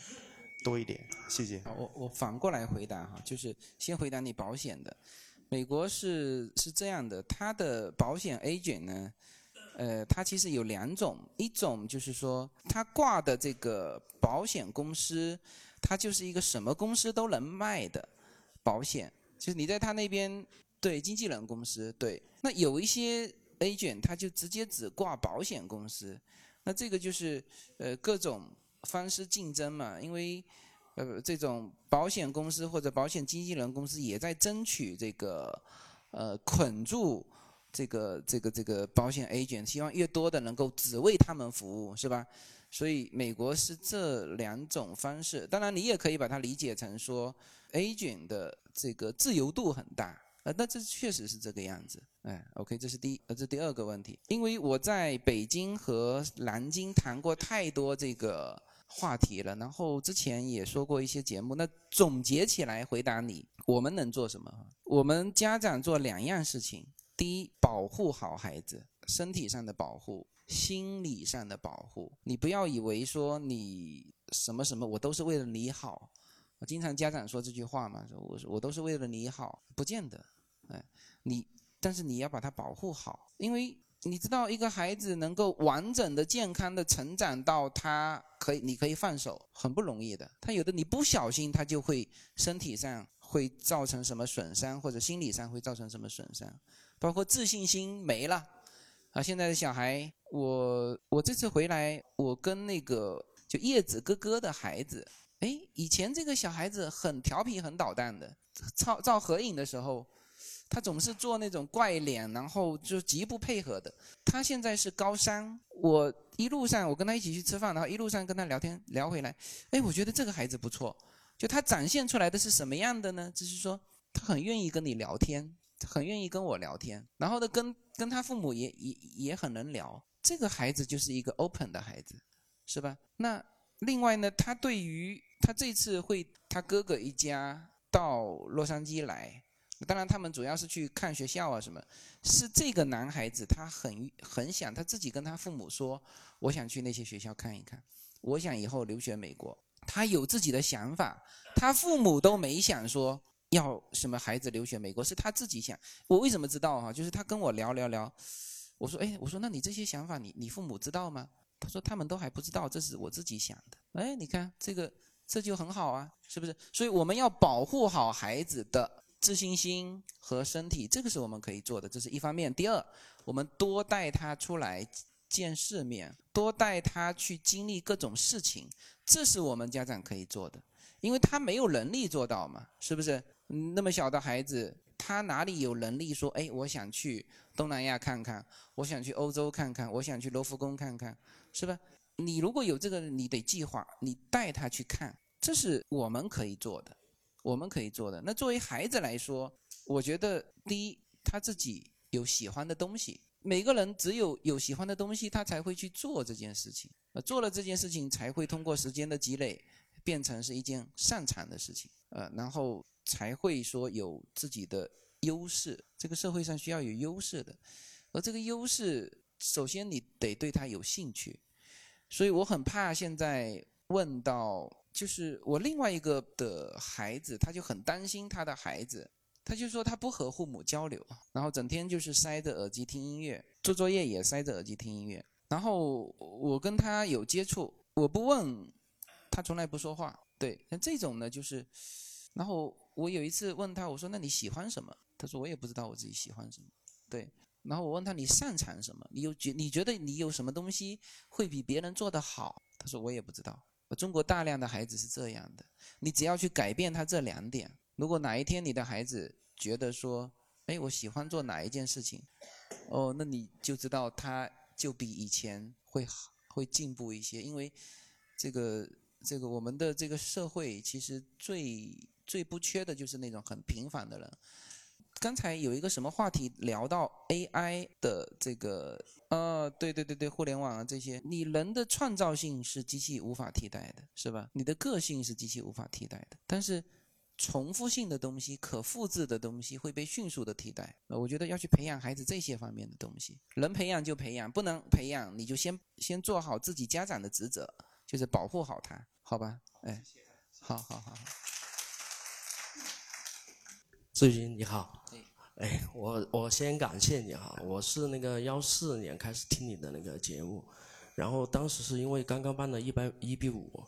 多一点？谢谢。我我反过来回答哈，就是先回答你保险的。美国是是这样的，他的保险 agent 呢，呃，它其实有两种，一种就是说，它挂的这个保险公司，它就是一个什么公司都能卖的保险，就是你在他那边对经纪人公司对，那有一些 agent 他就直接只挂保险公司，那这个就是呃各种方式竞争嘛，因为呃这种保险公司或者保险经纪人公司也在争取这个呃捆住。这个这个这个保险 agent 希望越多的能够只为他们服务，是吧？所以美国是这两种方式。当然，你也可以把它理解成说，agent 的这个自由度很大。呃，那这确实是这个样子。哎，OK，这是第一，呃，这第二个问题。因为我在北京和南京谈过太多这个话题了，然后之前也说过一些节目。那总结起来回答你，我们能做什么？我们家长做两样事情。第一，保护好孩子，身体上的保护，心理上的保护。你不要以为说你什么什么，我都是为了你好。我经常家长说这句话嘛，说我我都是为了你好，不见得。哎，你但是你要把他保护好，因为你知道一个孩子能够完整的、健康的成长到他可以，你可以放手，很不容易的。他有的你不小心，他就会身体上会造成什么损伤，或者心理上会造成什么损伤。包括自信心没了，啊！现在的小孩，我我这次回来，我跟那个就叶子哥哥的孩子，哎，以前这个小孩子很调皮、很捣蛋的，照照合影的时候，他总是做那种怪脸，然后就极不配合的。他现在是高三，我一路上我跟他一起去吃饭，然后一路上跟他聊天聊回来，哎，我觉得这个孩子不错，就他展现出来的是什么样的呢？就是说他很愿意跟你聊天。很愿意跟我聊天，然后呢，跟跟他父母也也也很能聊。这个孩子就是一个 open 的孩子，是吧？那另外呢，他对于他这次会他哥哥一家到洛杉矶来，当然他们主要是去看学校啊什么。是这个男孩子，他很很想他自己跟他父母说，我想去那些学校看一看，我想以后留学美国。他有自己的想法，他父母都没想说。要什么孩子留学美国是他自己想，我为什么知道哈？就是他跟我聊聊聊，我说哎，我说那你这些想法你你父母知道吗？他说他们都还不知道，这是我自己想的。哎，你看这个这就很好啊，是不是？所以我们要保护好孩子的自信心和身体，这个是我们可以做的，这是一方面。第二，我们多带他出来见世面，多带他去经历各种事情，这是我们家长可以做的，因为他没有能力做到嘛，是不是？那么小的孩子，他哪里有能力说？哎，我想去东南亚看看，我想去欧洲看看，我想去罗浮宫看看，是吧？你如果有这个，你得计划，你带他去看，这是我们可以做的，我们可以做的。那作为孩子来说，我觉得第一，他自己有喜欢的东西，每个人只有有喜欢的东西，他才会去做这件事情，呃，做了这件事情才会通过时间的积累，变成是一件擅长的事情，呃，然后。才会说有自己的优势，这个社会上需要有优势的，而这个优势首先你得对他有兴趣，所以我很怕现在问到，就是我另外一个的孩子，他就很担心他的孩子，他就说他不和父母交流，然后整天就是塞着耳机听音乐，做作业也塞着耳机听音乐，然后我跟他有接触，我不问，他从来不说话，对，像这种呢就是，然后。我有一次问他，我说：“那你喜欢什么？”他说：“我也不知道我自己喜欢什么。”对，然后我问他：“你擅长什么？你有觉你觉得你有什么东西会比别人做得好？”他说：“我也不知道。”中国大量的孩子是这样的，你只要去改变他这两点，如果哪一天你的孩子觉得说：“哎，我喜欢做哪一件事情？”哦，那你就知道他就比以前会好，会进步一些，因为这个这个我们的这个社会其实最。最不缺的就是那种很平凡的人。刚才有一个什么话题聊到 AI 的这个，呃，对对对对，互联网啊这些，你人的创造性是机器无法替代的，是吧？你的个性是机器无法替代的，但是重复性的东西、可复制的东西会被迅速的替代。呃，我觉得要去培养孩子这些方面的东西，能培养就培养，不能培养你就先先做好自己家长的职责，就是保护好他，好吧？哎，好好好好。志军你好，哎，我我先感谢你哈，我是那个幺四年开始听你的那个节目，然后当时是因为刚刚办了一百一比五，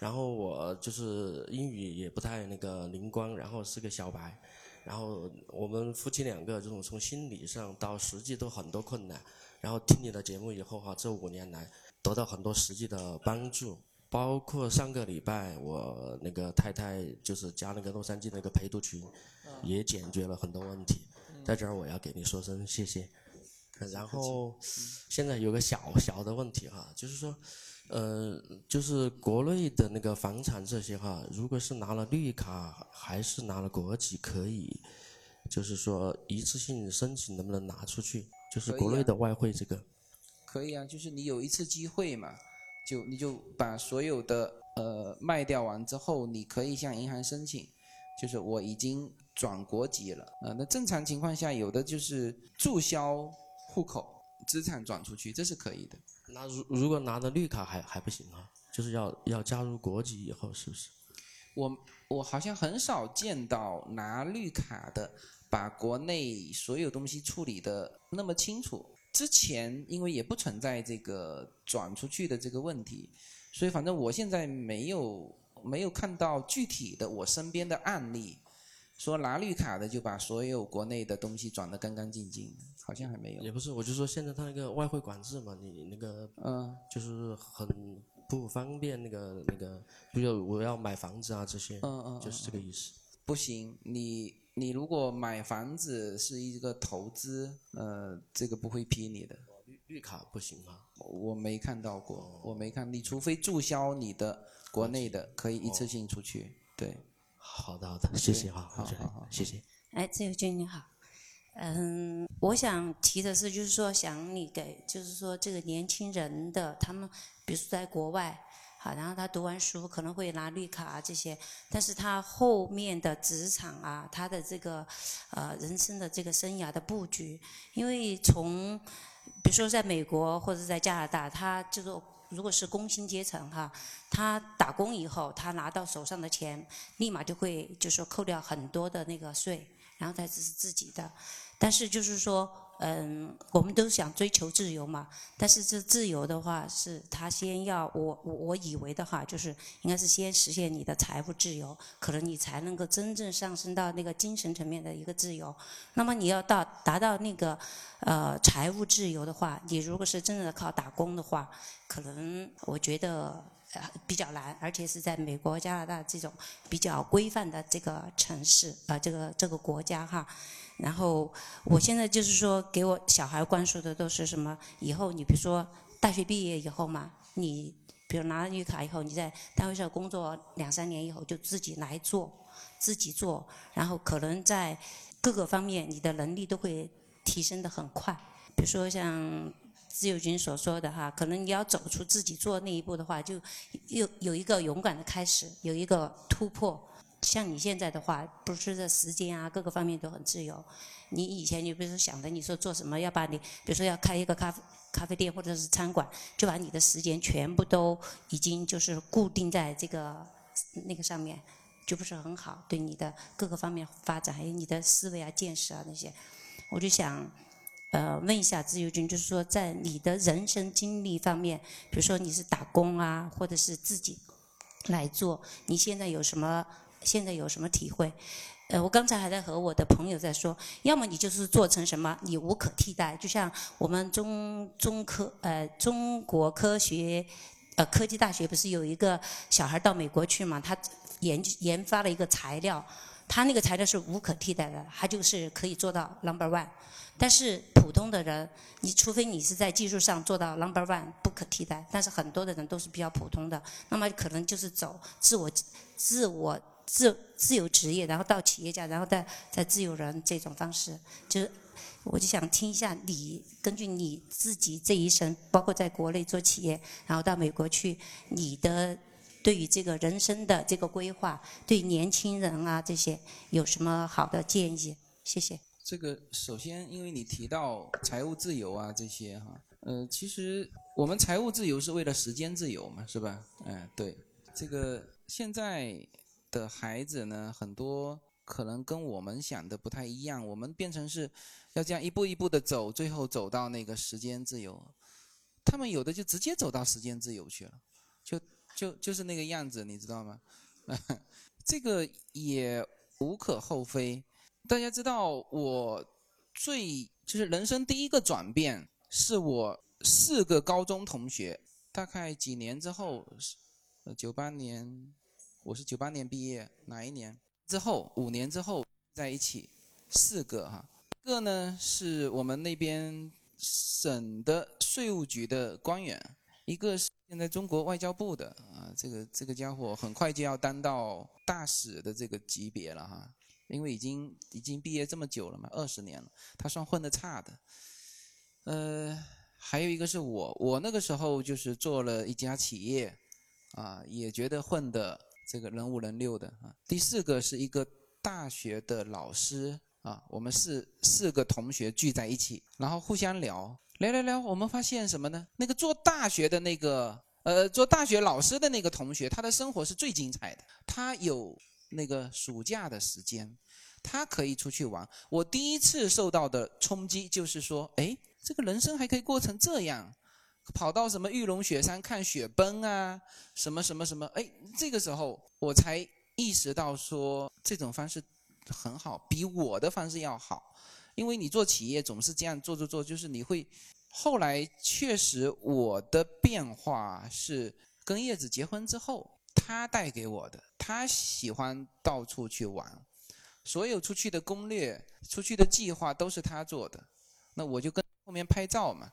然后我就是英语也不太那个灵光，然后是个小白，然后我们夫妻两个这种从心理上到实际都很多困难，然后听你的节目以后哈，这五年来得到很多实际的帮助。包括上个礼拜，我那个太太就是加那个洛杉矶那个陪读群，也解决了很多问题。在这儿我要给你说声谢谢。然后现在有个小小的问题哈，就是说，呃，就是国内的那个房产这些哈，如果是拿了绿卡还是拿了国籍，可以，就是说一次性申请能不能拿出去？就是国内的外汇这个。可以啊，就是你有一次机会嘛。就你就把所有的呃卖掉完之后，你可以向银行申请，就是我已经转国籍了啊。那正常情况下，有的就是注销户口，资产转出去，这是可以的。那如如果拿着绿卡还还不行啊？就是要要加入国籍以后，是不是？我我好像很少见到拿绿卡的把国内所有东西处理的那么清楚。之前因为也不存在这个转出去的这个问题，所以反正我现在没有没有看到具体的我身边的案例，说拿绿卡的就把所有国内的东西转得干干净净，好像还没有。也不是，我就说现在他那个外汇管制嘛，你那个嗯，就是很不方便那个那个，比如我要买房子啊这些，嗯嗯，就是这个意思。不行，你。你如果买房子是一个投资，呃，这个不会批你的。绿绿卡不行吗？我没看到过，我没看。你除非注销你的国内的，可以一次性出去。对，好的好的，谢谢哈，好好好，谢谢。哎，自由君你好，嗯，我想提的是，就是说想你给，就是说这个年轻人的他们，比如说在国外。好，然后他读完书可能会拿绿卡啊这些，但是他后面的职场啊，他的这个呃人生的这个生涯的布局，因为从比如说在美国或者在加拿大，他就是如果是工薪阶层哈，他打工以后，他拿到手上的钱，立马就会就是说扣掉很多的那个税，然后再只是自己的，但是就是说。嗯，我们都想追求自由嘛，但是这自由的话，是他先要我我我以为的话，就是应该是先实现你的财富自由，可能你才能够真正上升到那个精神层面的一个自由。那么你要到达到那个呃财务自由的话，你如果是真正的靠打工的话，可能我觉得比较难，而且是在美国、加拿大这种比较规范的这个城市啊，这个这个国家哈。然后我现在就是说，给我小孩灌输的都是什么？以后你比如说大学毕业以后嘛，你比如拿了绿卡以后，你在单位上工作两三年以后，就自己来做，自己做，然后可能在各个方面你的能力都会提升的很快。比如说像自由军所说的哈，可能你要走出自己做那一步的话，就有有一个勇敢的开始，有一个突破。像你现在的话，不是这时间啊，各个方面都很自由。你以前你不是想的，你说做什么要把你，比如说要开一个咖啡咖啡店或者是餐馆，就把你的时间全部都已经就是固定在这个那个上面，就不是很好，对你的各个方面发展，还有你的思维啊、见识啊那些。我就想，呃，问一下自由军，就是说在你的人生经历方面，比如说你是打工啊，或者是自己来做，你现在有什么？现在有什么体会？呃，我刚才还在和我的朋友在说，要么你就是做成什么，你无可替代。就像我们中中科呃中国科学呃科技大学不是有一个小孩到美国去嘛？他研研发了一个材料，他那个材料是无可替代的，他就是可以做到 number one。但是普通的人，你除非你是在技术上做到 number one 不可替代，但是很多的人都是比较普通的，那么可能就是走自我自我。自自由职业，然后到企业家，然后再再自由人这种方式，就是我就想听一下你根据你自己这一生，包括在国内做企业，然后到美国去，你的对于这个人生的这个规划，对年轻人啊这些有什么好的建议？谢谢。这个首先，因为你提到财务自由啊这些哈，呃，其实我们财务自由是为了时间自由嘛，是吧？嗯，对，这个现在。的孩子呢，很多可能跟我们想的不太一样。我们变成是要这样一步一步的走，最后走到那个时间自由。他们有的就直接走到时间自由去了，就就就是那个样子，你知道吗？这个也无可厚非。大家知道，我最就是人生第一个转变，是我四个高中同学，大概几年之后，呃，九八年，我是九八年毕业，哪一年？之后五年之后在一起，四个哈，个呢是我们那边省的税务局的官员，一个是现在中国外交部的啊，这个这个家伙很快就要当到大使的这个级别了哈，因为已经已经毕业这么久了嘛，二十年了，他算混得差的。呃，还有一个是我，我那个时候就是做了一家企业，啊，也觉得混的。这个人五人六的啊，第四个是一个大学的老师啊，我们是四个同学聚在一起，然后互相聊聊聊聊，我们发现什么呢？那个做大学的那个呃，做大学老师的那个同学，他的生活是最精彩的，他有那个暑假的时间，他可以出去玩。我第一次受到的冲击就是说，哎，这个人生还可以过成这样。跑到什么玉龙雪山看雪崩啊，什么什么什么？哎，这个时候我才意识到说这种方式很好，比我的方式要好。因为你做企业总是这样做做做，就是你会。后来确实我的变化是跟叶子结婚之后，他带给我的。他喜欢到处去玩，所有出去的攻略、出去的计划都是他做的，那我就跟后面拍照嘛。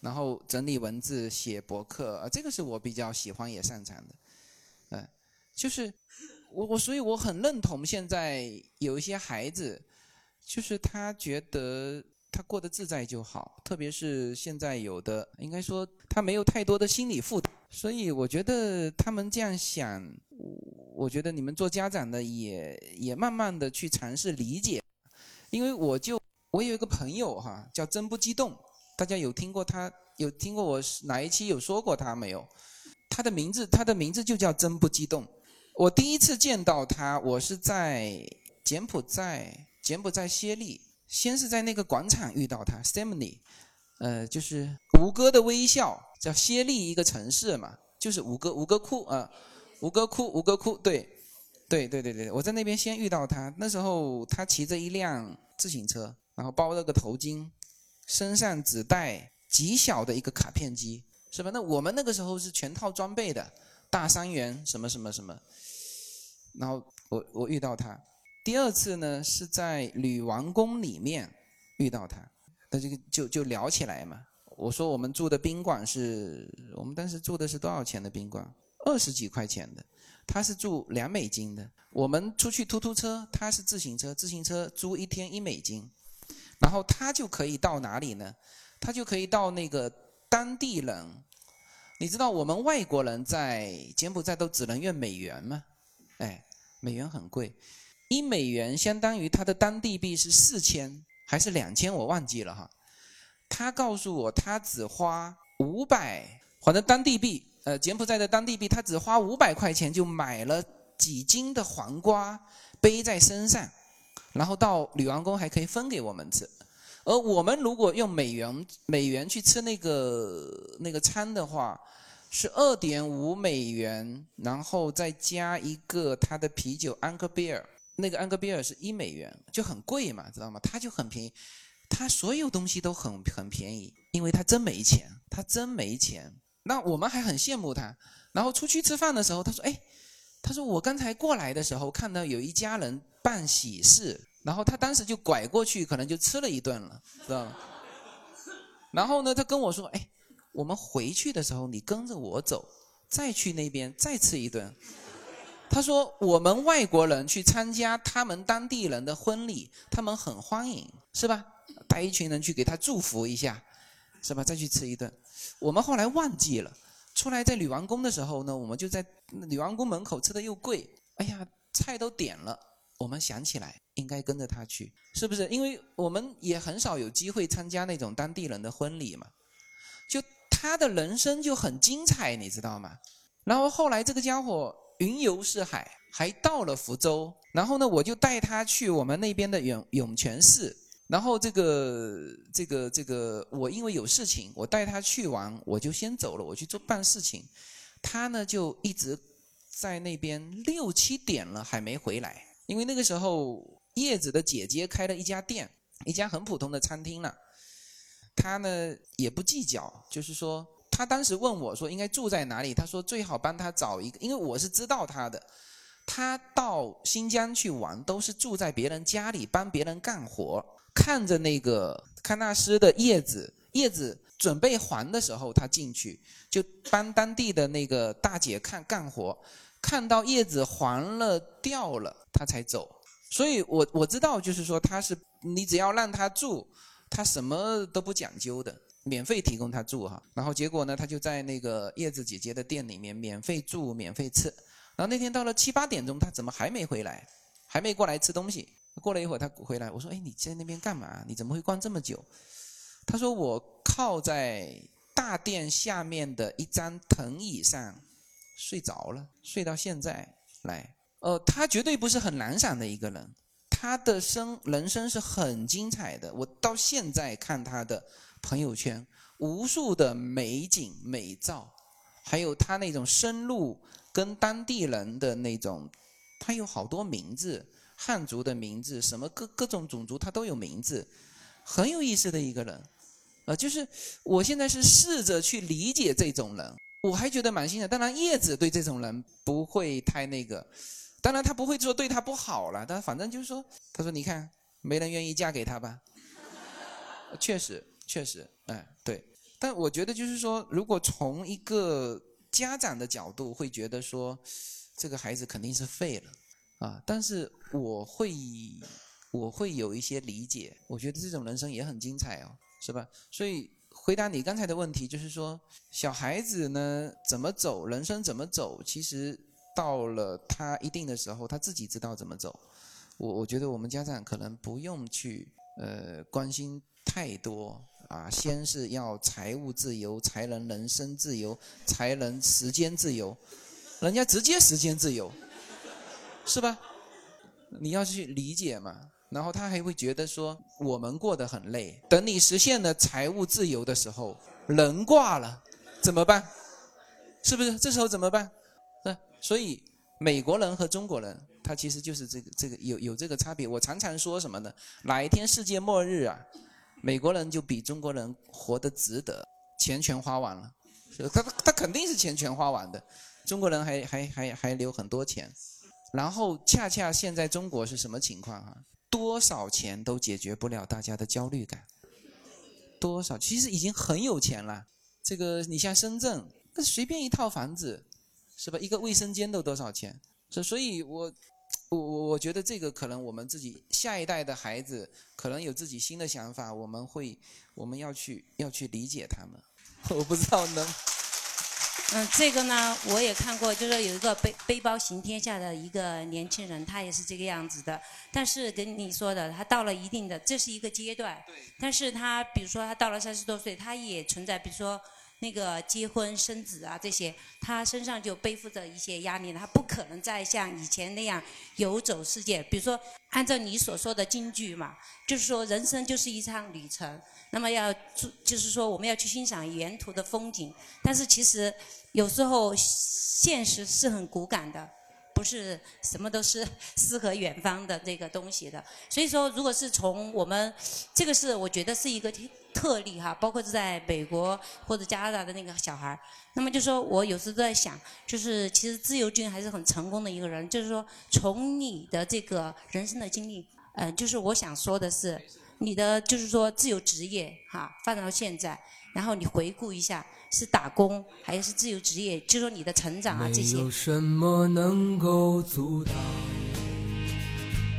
然后整理文字、写博客，啊，这个是我比较喜欢也擅长的，嗯，就是我我所以我很认同现在有一些孩子，就是他觉得他过得自在就好，特别是现在有的应该说他没有太多的心理负担，所以我觉得他们这样想，我觉得你们做家长的也也慢慢的去尝试理解，因为我就我有一个朋友哈，叫真不激动。大家有听过他？有听过我哪一期有说过他没有？他的名字，他的名字就叫真不激动。我第一次见到他，我是在柬埔寨，柬埔寨暹粒，先是在那个广场遇到他，Semni，呃，就是吴哥的微笑，叫暹粒一个城市嘛，就是吴哥吴哥窟啊，吴哥窟吴哥窟，对，对对对对，我在那边先遇到他，那时候他骑着一辆自行车，然后包了个头巾。身上只带极小的一个卡片机，是吧？那我们那个时候是全套装备的，大三元什么什么什么。然后我我遇到他，第二次呢是在女王宫里面遇到他，那这个就就聊起来嘛。我说我们住的宾馆是我们当时住的是多少钱的宾馆？二十几块钱的，他是住两美金的。我们出去突突车，他是自行车，自行车租一天一美金。然后他就可以到哪里呢？他就可以到那个当地人。你知道我们外国人在柬埔寨都只能用美元吗？哎，美元很贵，一美元相当于他的当地币是四千还是两千？我忘记了哈。他告诉我，他只花五百，反正当地币，呃，柬埔寨的当地币，他只花五百块钱就买了几斤的黄瓜，背在身上。然后到女王宫还可以分给我们吃，而我们如果用美元美元去吃那个那个餐的话，是二点五美元，然后再加一个他的啤酒 Uncle Beer，那个 Uncle Beer 是一美元，就很贵嘛，知道吗？他就很便宜，他所有东西都很很便宜，因为他真没钱，他真没钱。那我们还很羡慕他。然后出去吃饭的时候，他说：“哎，他说我刚才过来的时候看到有一家人。”办喜事，然后他当时就拐过去，可能就吃了一顿了，知道吗？然后呢，他跟我说：“哎，我们回去的时候，你跟着我走，再去那边再吃一顿。”他说：“我们外国人去参加他们当地人的婚礼，他们很欢迎，是吧？带一群人去给他祝福一下，是吧？再去吃一顿。我们后来忘记了，出来在女王宫的时候呢，我们就在女王宫门口吃的又贵，哎呀，菜都点了。”我们想起来应该跟着他去，是不是？因为我们也很少有机会参加那种当地人的婚礼嘛。就他的人生就很精彩，你知道吗？然后后来这个家伙云游四海，还到了福州，然后呢，我就带他去我们那边的涌涌泉寺，然后这个这个这个，我因为有事情，我带他去玩，我就先走了，我去做办事情，他呢就一直在那边六七点了还没回来，因为那个时候叶子的姐姐开了一家店，一家很普通的餐厅了，他呢也不计较，就是说。他当时问我说：“应该住在哪里？”他说：“最好帮他找一个，因为我是知道他的。他到新疆去玩，都是住在别人家里，帮别人干活，看着那个喀纳斯的叶子，叶子准备还的时候，他进去就帮当地的那个大姐看干活，看到叶子还了掉了，他才走。所以我我知道，就是说他是你只要让他住，他什么都不讲究的。”免费提供他住哈，然后结果呢，他就在那个叶子姐姐的店里面免费住、免费吃。然后那天到了七八点钟，他怎么还没回来？还没过来吃东西。过了一会儿，他回来，我说：“哎，你在那边干嘛？你怎么会逛这么久？”他说：“我靠在大殿下面的一张藤椅上睡着了，睡到现在来。”呃，他绝对不是很懒散的一个人，他的生人生是很精彩的。我到现在看他的。朋友圈无数的美景美照，还有他那种深入跟当地人的那种，他有好多名字，汉族的名字，什么各各种种族他都有名字，很有意思的一个人，呃，就是我现在是试着去理解这种人，我还觉得蛮欣赏。当然叶子对这种人不会太那个，当然他不会说对他不好了，但反正就是说，他说你看没人愿意嫁给他吧，确实。确实，哎，对，但我觉得就是说，如果从一个家长的角度，会觉得说，这个孩子肯定是废了，啊，但是我会，我会有一些理解，我觉得这种人生也很精彩哦，是吧？所以回答你刚才的问题，就是说，小孩子呢怎么走，人生怎么走，其实到了他一定的时候，他自己知道怎么走。我我觉得我们家长可能不用去呃关心太多。啊，先是要财务自由，才能人身自由，才能时间自由。人家直接时间自由，是吧？你要去理解嘛。然后他还会觉得说，我们过得很累。等你实现了财务自由的时候，人挂了，怎么办？是不是？这时候怎么办？那所以美国人和中国人，他其实就是这个这个有有这个差别。我常常说什么呢？哪一天世界末日啊？美国人就比中国人活得值得，钱全花完了，他他肯定是钱全花完的，中国人还还还还留很多钱，然后恰恰现在中国是什么情况啊？多少钱都解决不了大家的焦虑感，多少其实已经很有钱了，这个你像深圳，随便一套房子，是吧？一个卫生间都多少钱？所所以，我。我我我觉得这个可能我们自己下一代的孩子可能有自己新的想法，我们会我们要去要去理解他们。我不知道能。嗯，这个呢我也看过，就是有一个背背包行天下的一个年轻人，他也是这个样子的。但是跟你说的，他到了一定的，这是一个阶段。但是他比如说他到了三十多岁，他也存在，比如说。那个结婚生子啊，这些他身上就背负着一些压力，他不可能再像以前那样游走世界。比如说，按照你所说的京剧嘛，就是说人生就是一场旅程，那么要就是说我们要去欣赏沿途的风景。但是其实有时候现实是很骨感的，不是什么都是 诗和远方的这个东西的。所以说，如果是从我们这个是我觉得是一个。特例哈，包括是在美国或者加拿大的那个小孩，那么就说我有时都在想，就是其实自由军还是很成功的一个人。就是说，从你的这个人生的经历，嗯，就是我想说的是，你的就是说自由职业哈，发展到现在，然后你回顾一下，是打工还是自由职业，就说你的成长啊这些。有什么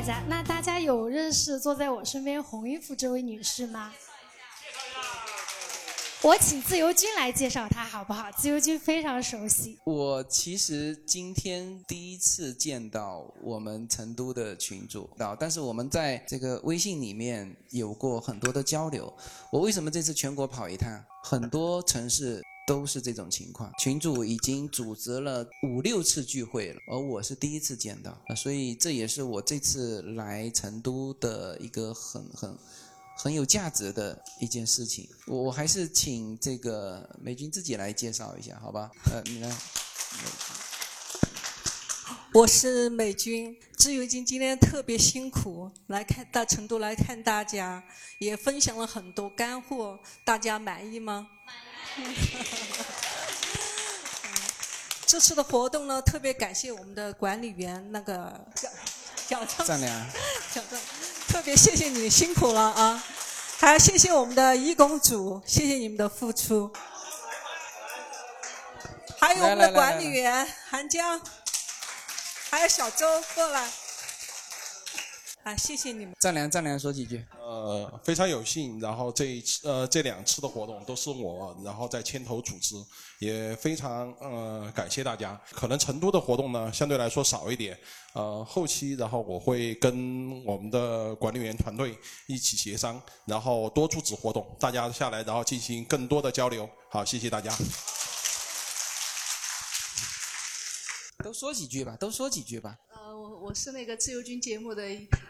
大家。那大家有认识坐在我身边红衣服这位女士吗？我请自由军来介绍她好不好？自由军非常熟悉。我其实今天第一次见到我们成都的群主，但是我们在这个微信里面有过很多的交流。我为什么这次全国跑一趟？很多城市都是这种情况，群主已经组织了五六次聚会了，而我是第一次见到，所以这也是我这次来成都的一个很很。很有价值的一件事情，我我还是请这个美军自己来介绍一下，好吧？呃，你来。我是美军，自由军今天特别辛苦来看到成都来看大家，也分享了很多干货，大家满意吗？满意。这次的活动呢，特别感谢我们的管理员那个 小张。小张。特别谢谢你辛苦了啊！还要谢谢我们的义工组，谢谢你们的付出。还有我们的管理员韩江，还有小周过来。啊，谢谢你们。张良，张良说几句。呃，非常有幸，然后这一次呃这两次的活动都是我然后在牵头组织，也非常呃感谢大家。可能成都的活动呢相对来说少一点，呃后期然后我会跟我们的管理员团队一起协商，然后多组织活动，大家下来然后进行更多的交流。好，谢谢大家。都说几句吧，都说几句吧。我我是那个自由军节目的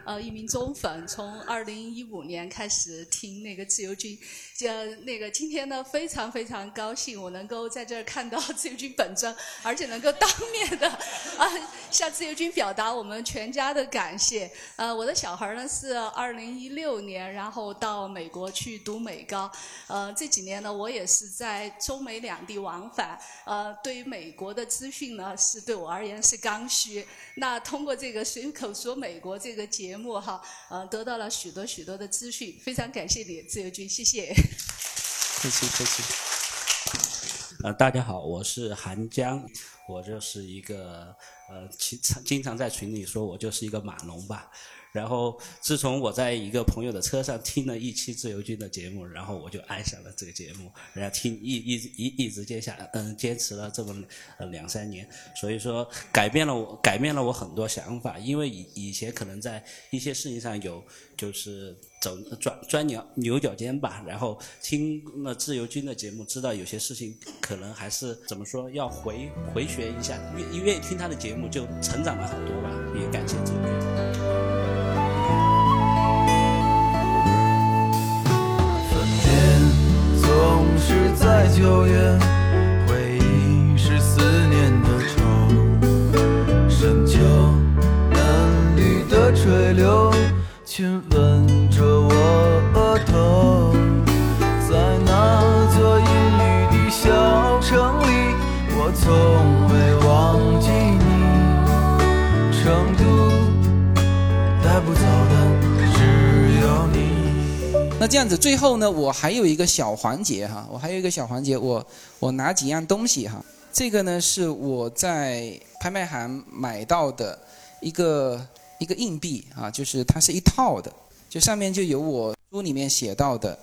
呃一名忠粉，从二零一五年开始听那个自由军，呃，那个今天呢非常非常高兴，我能够在这儿看到自由军本尊，而且能够当面的啊向自由军表达我们全家的感谢。呃，我的小孩呢是二零一六年，然后到美国去读美高，呃，这几年呢我也是在中美两地往返，呃，对于美国的资讯呢是对我而言是刚需。那通通过这个随口说美国这个节目哈，呃，得到了许多许多的资讯，非常感谢你，自由军，谢谢。客气客气。呃，大家好，我是韩江，我就是一个呃，经常经常在群里说我就是一个马农吧。然后，自从我在一个朋友的车上听了一期自由军的节目，然后我就爱上了这个节目，然后听一一一一直接下，嗯，坚持了这么呃两三年，所以说改变了我改变了我很多想法，因为以以前可能在一些事情上有就是走钻钻牛牛角尖吧，然后听了自由军的节目，知道有些事情可能还是怎么说要回回旋一下，愿愿意听他的节目就成长了很多吧，也感谢自由军。在九月，回忆是思念的愁。深秋嫩绿的垂柳，亲那这样子，最后呢，我还有一个小环节哈，我还有一个小环节，我我拿几样东西哈。这个呢是我在拍卖行买到的一个一个硬币啊，就是它是一套的，就上面就有我书里面写到的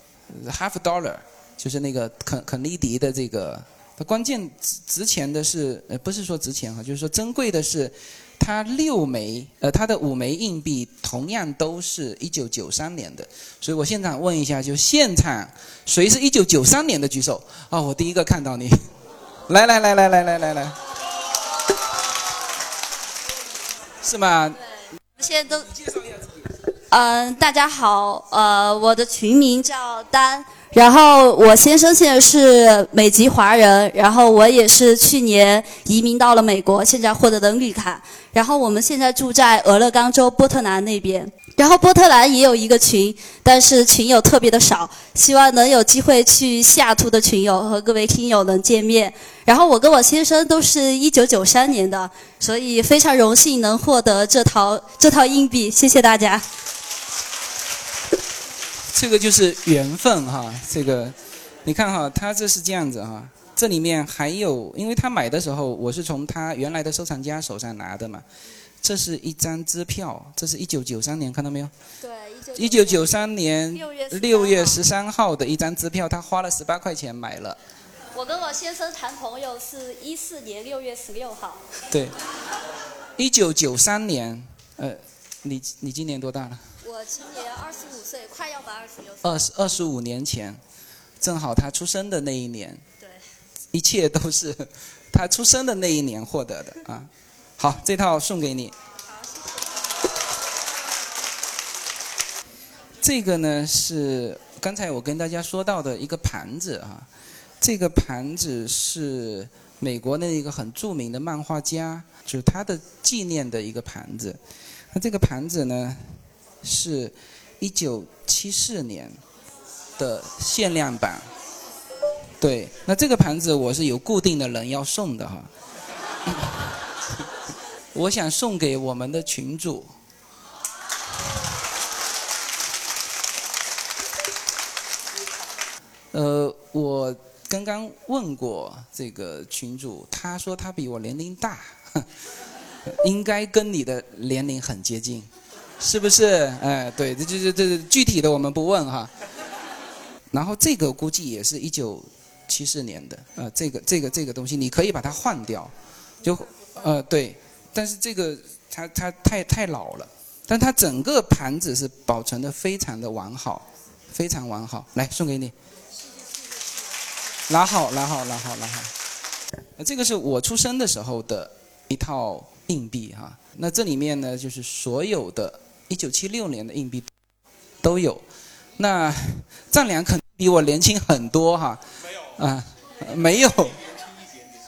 half dollar，就是那个肯肯尼迪的这个。它关键值值钱的是呃不是说值钱哈，就是说珍贵的是它六枚，呃，它的五枚硬币同样都是一九九三年的，所以我现场问一下，就现场谁是一九九三年的举手？啊、我第一个看到你，来来来来来来来来，是吗？现在都介绍一下自己，嗯、大家好，呃，我的群名叫丹，然后我先生现在是美籍华人，然后我也是去年移民到了美国，现在获得的绿卡，然后我们现在住在俄勒冈州波特兰那边，然后波特兰也有一个群，但是群友特别的少，希望能有机会去西雅图的群友和各位听友能见面。然后我跟我先生都是一九九三年的，所以非常荣幸能获得这套这套硬币，谢谢大家。这个就是缘分哈，这个你看哈，他这是这样子哈，这里面还有，因为他买的时候我是从他原来的收藏家手上拿的嘛，这是一张支票，这是一九九三年，看到没有？对，一九九三年6月13六月十三号的一张支票，他花了十八块钱买了，我跟我先生谈朋友是一四年六月十六号，对，一九九三年，呃，你你今年多大了？我今年二十五岁，快要满二十六岁。二十二十五年前，正好他出生的那一年，对，一切都是他出生的那一年获得的啊。好，这套送给你。这个呢是刚才我跟大家说到的一个盘子啊，这个盘子是美国的一个很著名的漫画家，就是他的纪念的一个盘子。那这个盘子呢是一九七四年的限量版。对，那这个盘子我是有固定的人要送的哈。我想送给我们的群主。呃，我刚刚问过这个群主，他说他比我年龄大，应该跟你的年龄很接近，是不是？哎，对，这这这这具体的我们不问哈。然后这个估计也是一九七四年的，呃，这个这个这个东西你可以把它换掉，就呃对，但是这个它它太太老了，但它整个盘子是保存的非常的完好，非常完好，来送给你。拿好，拿好，拿好，拿好。呃，这个是我出生的时候的一套硬币哈。那这里面呢，就是所有的1976年的硬币都有。那丈量肯定比我年轻很多哈。没有。啊，没有，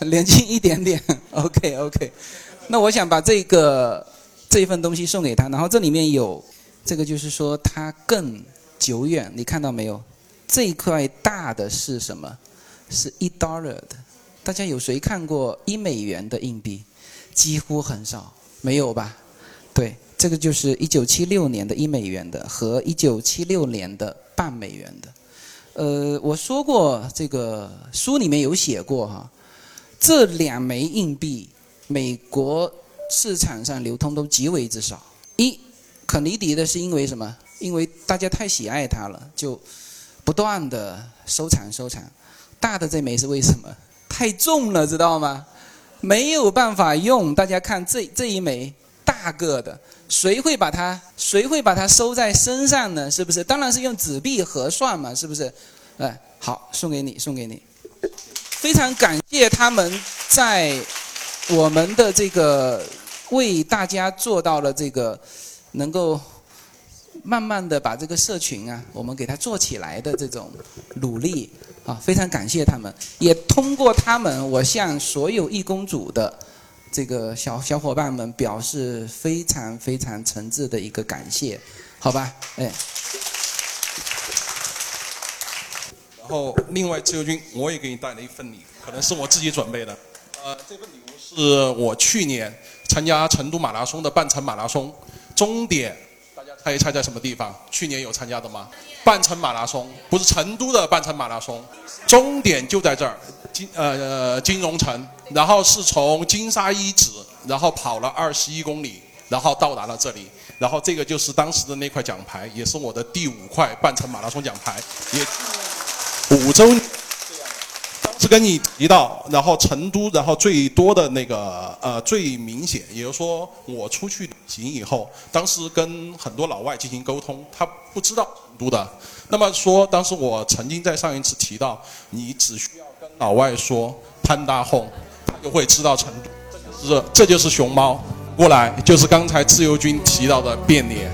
年轻一点点。OK OK。那我想把这个这一份东西送给他，然后这里面有这个，就是说它更久远，你看到没有？这一块大的是什么？是一 dollar 的，大家有谁看过一美元的硬币？几乎很少，没有吧？对，这个就是一九七六年的一美元的和一九七六年的半美元的。呃，我说过这个书里面有写过哈，这两枚硬币美国市场上流通都极为之少。一，肯尼迪的是因为什么？因为大家太喜爱它了，就不断的收藏收藏。大的这枚是为什么？太重了，知道吗？没有办法用。大家看这这一枚大个的，谁会把它谁会把它收在身上呢？是不是？当然是用纸币核算嘛，是不是？哎，好，送给你，送给你。非常感谢他们在我们的这个为大家做到了这个能够慢慢的把这个社群啊，我们给它做起来的这种努力。啊，非常感谢他们，也通过他们，我向所有义工组的这个小小伙伴们表示非常非常诚挚的一个感谢，好吧？哎。然后，另外自由军，我也给你带了一份礼，可能是我自己准备的。呃，这份礼物是我去年参加成都马拉松的半程马拉松，终点，大家猜一猜在什么地方？去年有参加的吗？半程马拉松不是成都的半程马拉松，终点就在这儿，金呃金融城，然后是从金沙遗址，然后跑了二十一公里，然后到达了这里，然后这个就是当时的那块奖牌，也是我的第五块半程马拉松奖牌，也五周年，当时跟你提到，然后成都，然后最多的那个呃最明显，也就是说我出去旅行以后，当时跟很多老外进行沟通，他不知道成都的。那么说，当时我曾经在上一次提到，你只需要跟老外说潘大红，就会知道成都。这这就是熊猫，过来就是刚才自由军提到的变脸。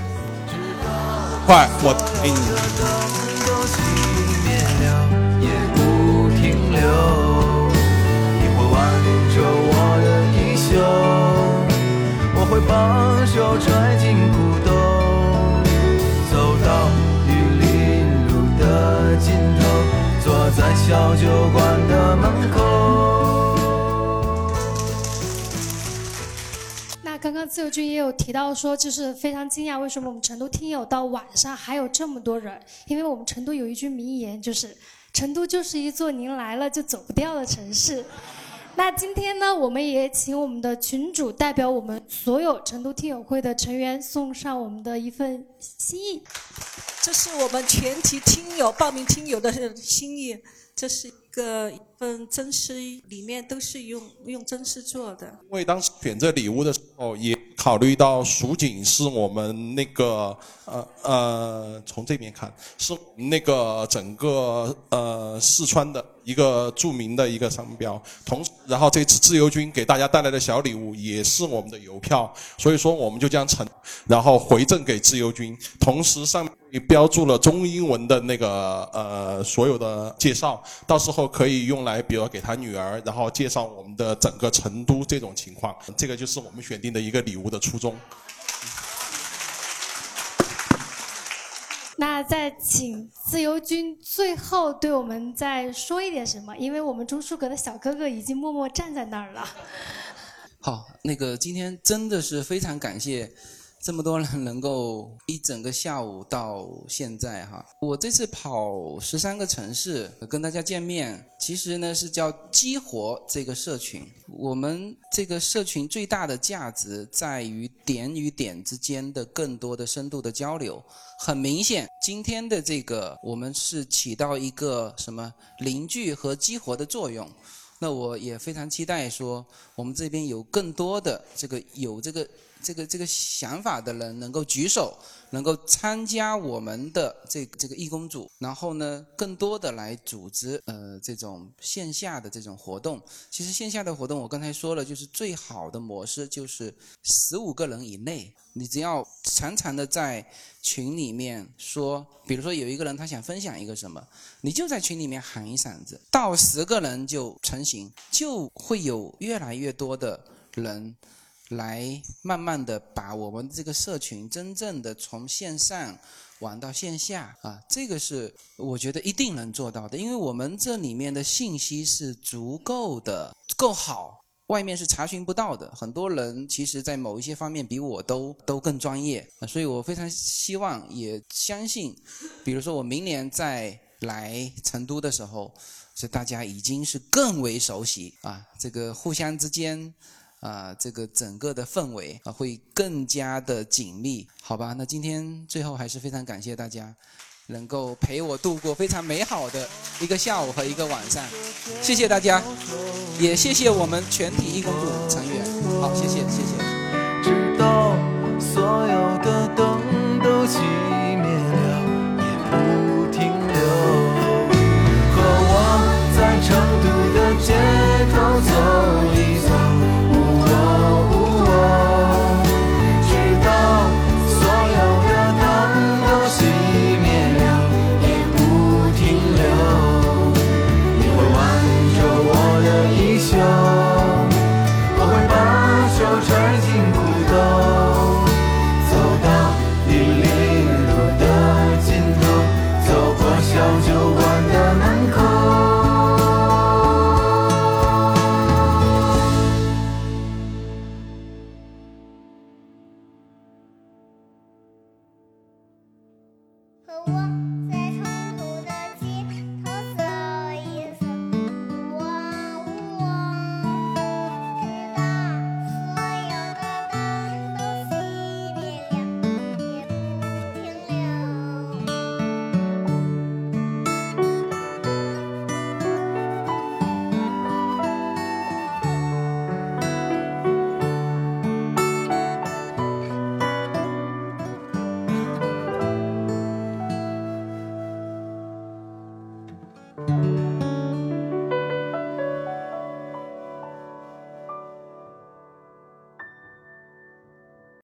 快，我给你。也不停留，你会挽着我的衣袖，我会把手揣进裤兜，走到玉林路的尽头，坐在小酒馆的门口。刚刚自由军也有提到说，就是非常惊讶，为什么我们成都听友到晚上还有这么多人？因为我们成都有一句名言，就是成都就是一座您来了就走不掉的城市。那今天呢，我们也请我们的群主代表我们所有成都听友会的成员送上我们的一份心意。这是我们全体听友报名听友的心意，这是一个嗯真丝，里面都是用用真丝做的。因为当时选择礼物的时候，也考虑到蜀锦是我们那个呃呃，从这边看是那个整个呃四川的一个著名的一个商标。同时，然后这次自由军给大家带来的小礼物也是我们的邮票，所以说我们就将成然后回赠给自由军，同时上面也标注了中英文的那个呃所有的介绍，到时候可以用来，比如给他女儿，然后介绍我们的整个成都这种情况。这个就是我们选定的一个礼物的初衷。那再请自由军最后对我们再说一点什么，因为我们钟书阁的小哥哥已经默默站在那儿了。好，那个今天真的是非常感谢这么多人能够一整个下午到现在哈。我这次跑十三个城市跟大家见面，其实呢是叫激活这个社群。我们这个社群最大的价值在于点与点之间的更多的深度的交流。很明显，今天的这个我们是起到一个什么凝聚和激活的作用。那我也非常期待说，我们这边有更多的这个有这个这个这个想法的人能够举手，能够参加我们的这这个义工组，然后呢，更多的来组织呃这种线下的这种活动。其实线下的活动我刚才说了，就是最好的模式就是十五个人以内，你只要常常的在群里面说，比如说有一个人他想分享一个什么，你就在群里面喊一嗓子，到十个人就成型，就会有越来越多的人来慢慢的把我们这个社群真正的从线上玩到线下。啊，这个是我觉得一定能做到的，因为我们这里面的信息是足够的够好。外面是查询不到的，很多人其实，在某一些方面比我都都更专业，所以我非常希望也相信，比如说我明年再来成都的时候，是大家已经是更为熟悉。啊，这个互相之间啊，这个整个的氛围啊会更加的紧密，好吧？那今天最后还是非常感谢大家。能够陪我度过非常美好的一个下午和一个晚上，谢谢大家，也谢谢我们全体义工组成员。好，谢谢，谢谢。直到所有的灯都熄灭了，也不停留。和我在成都的街头走一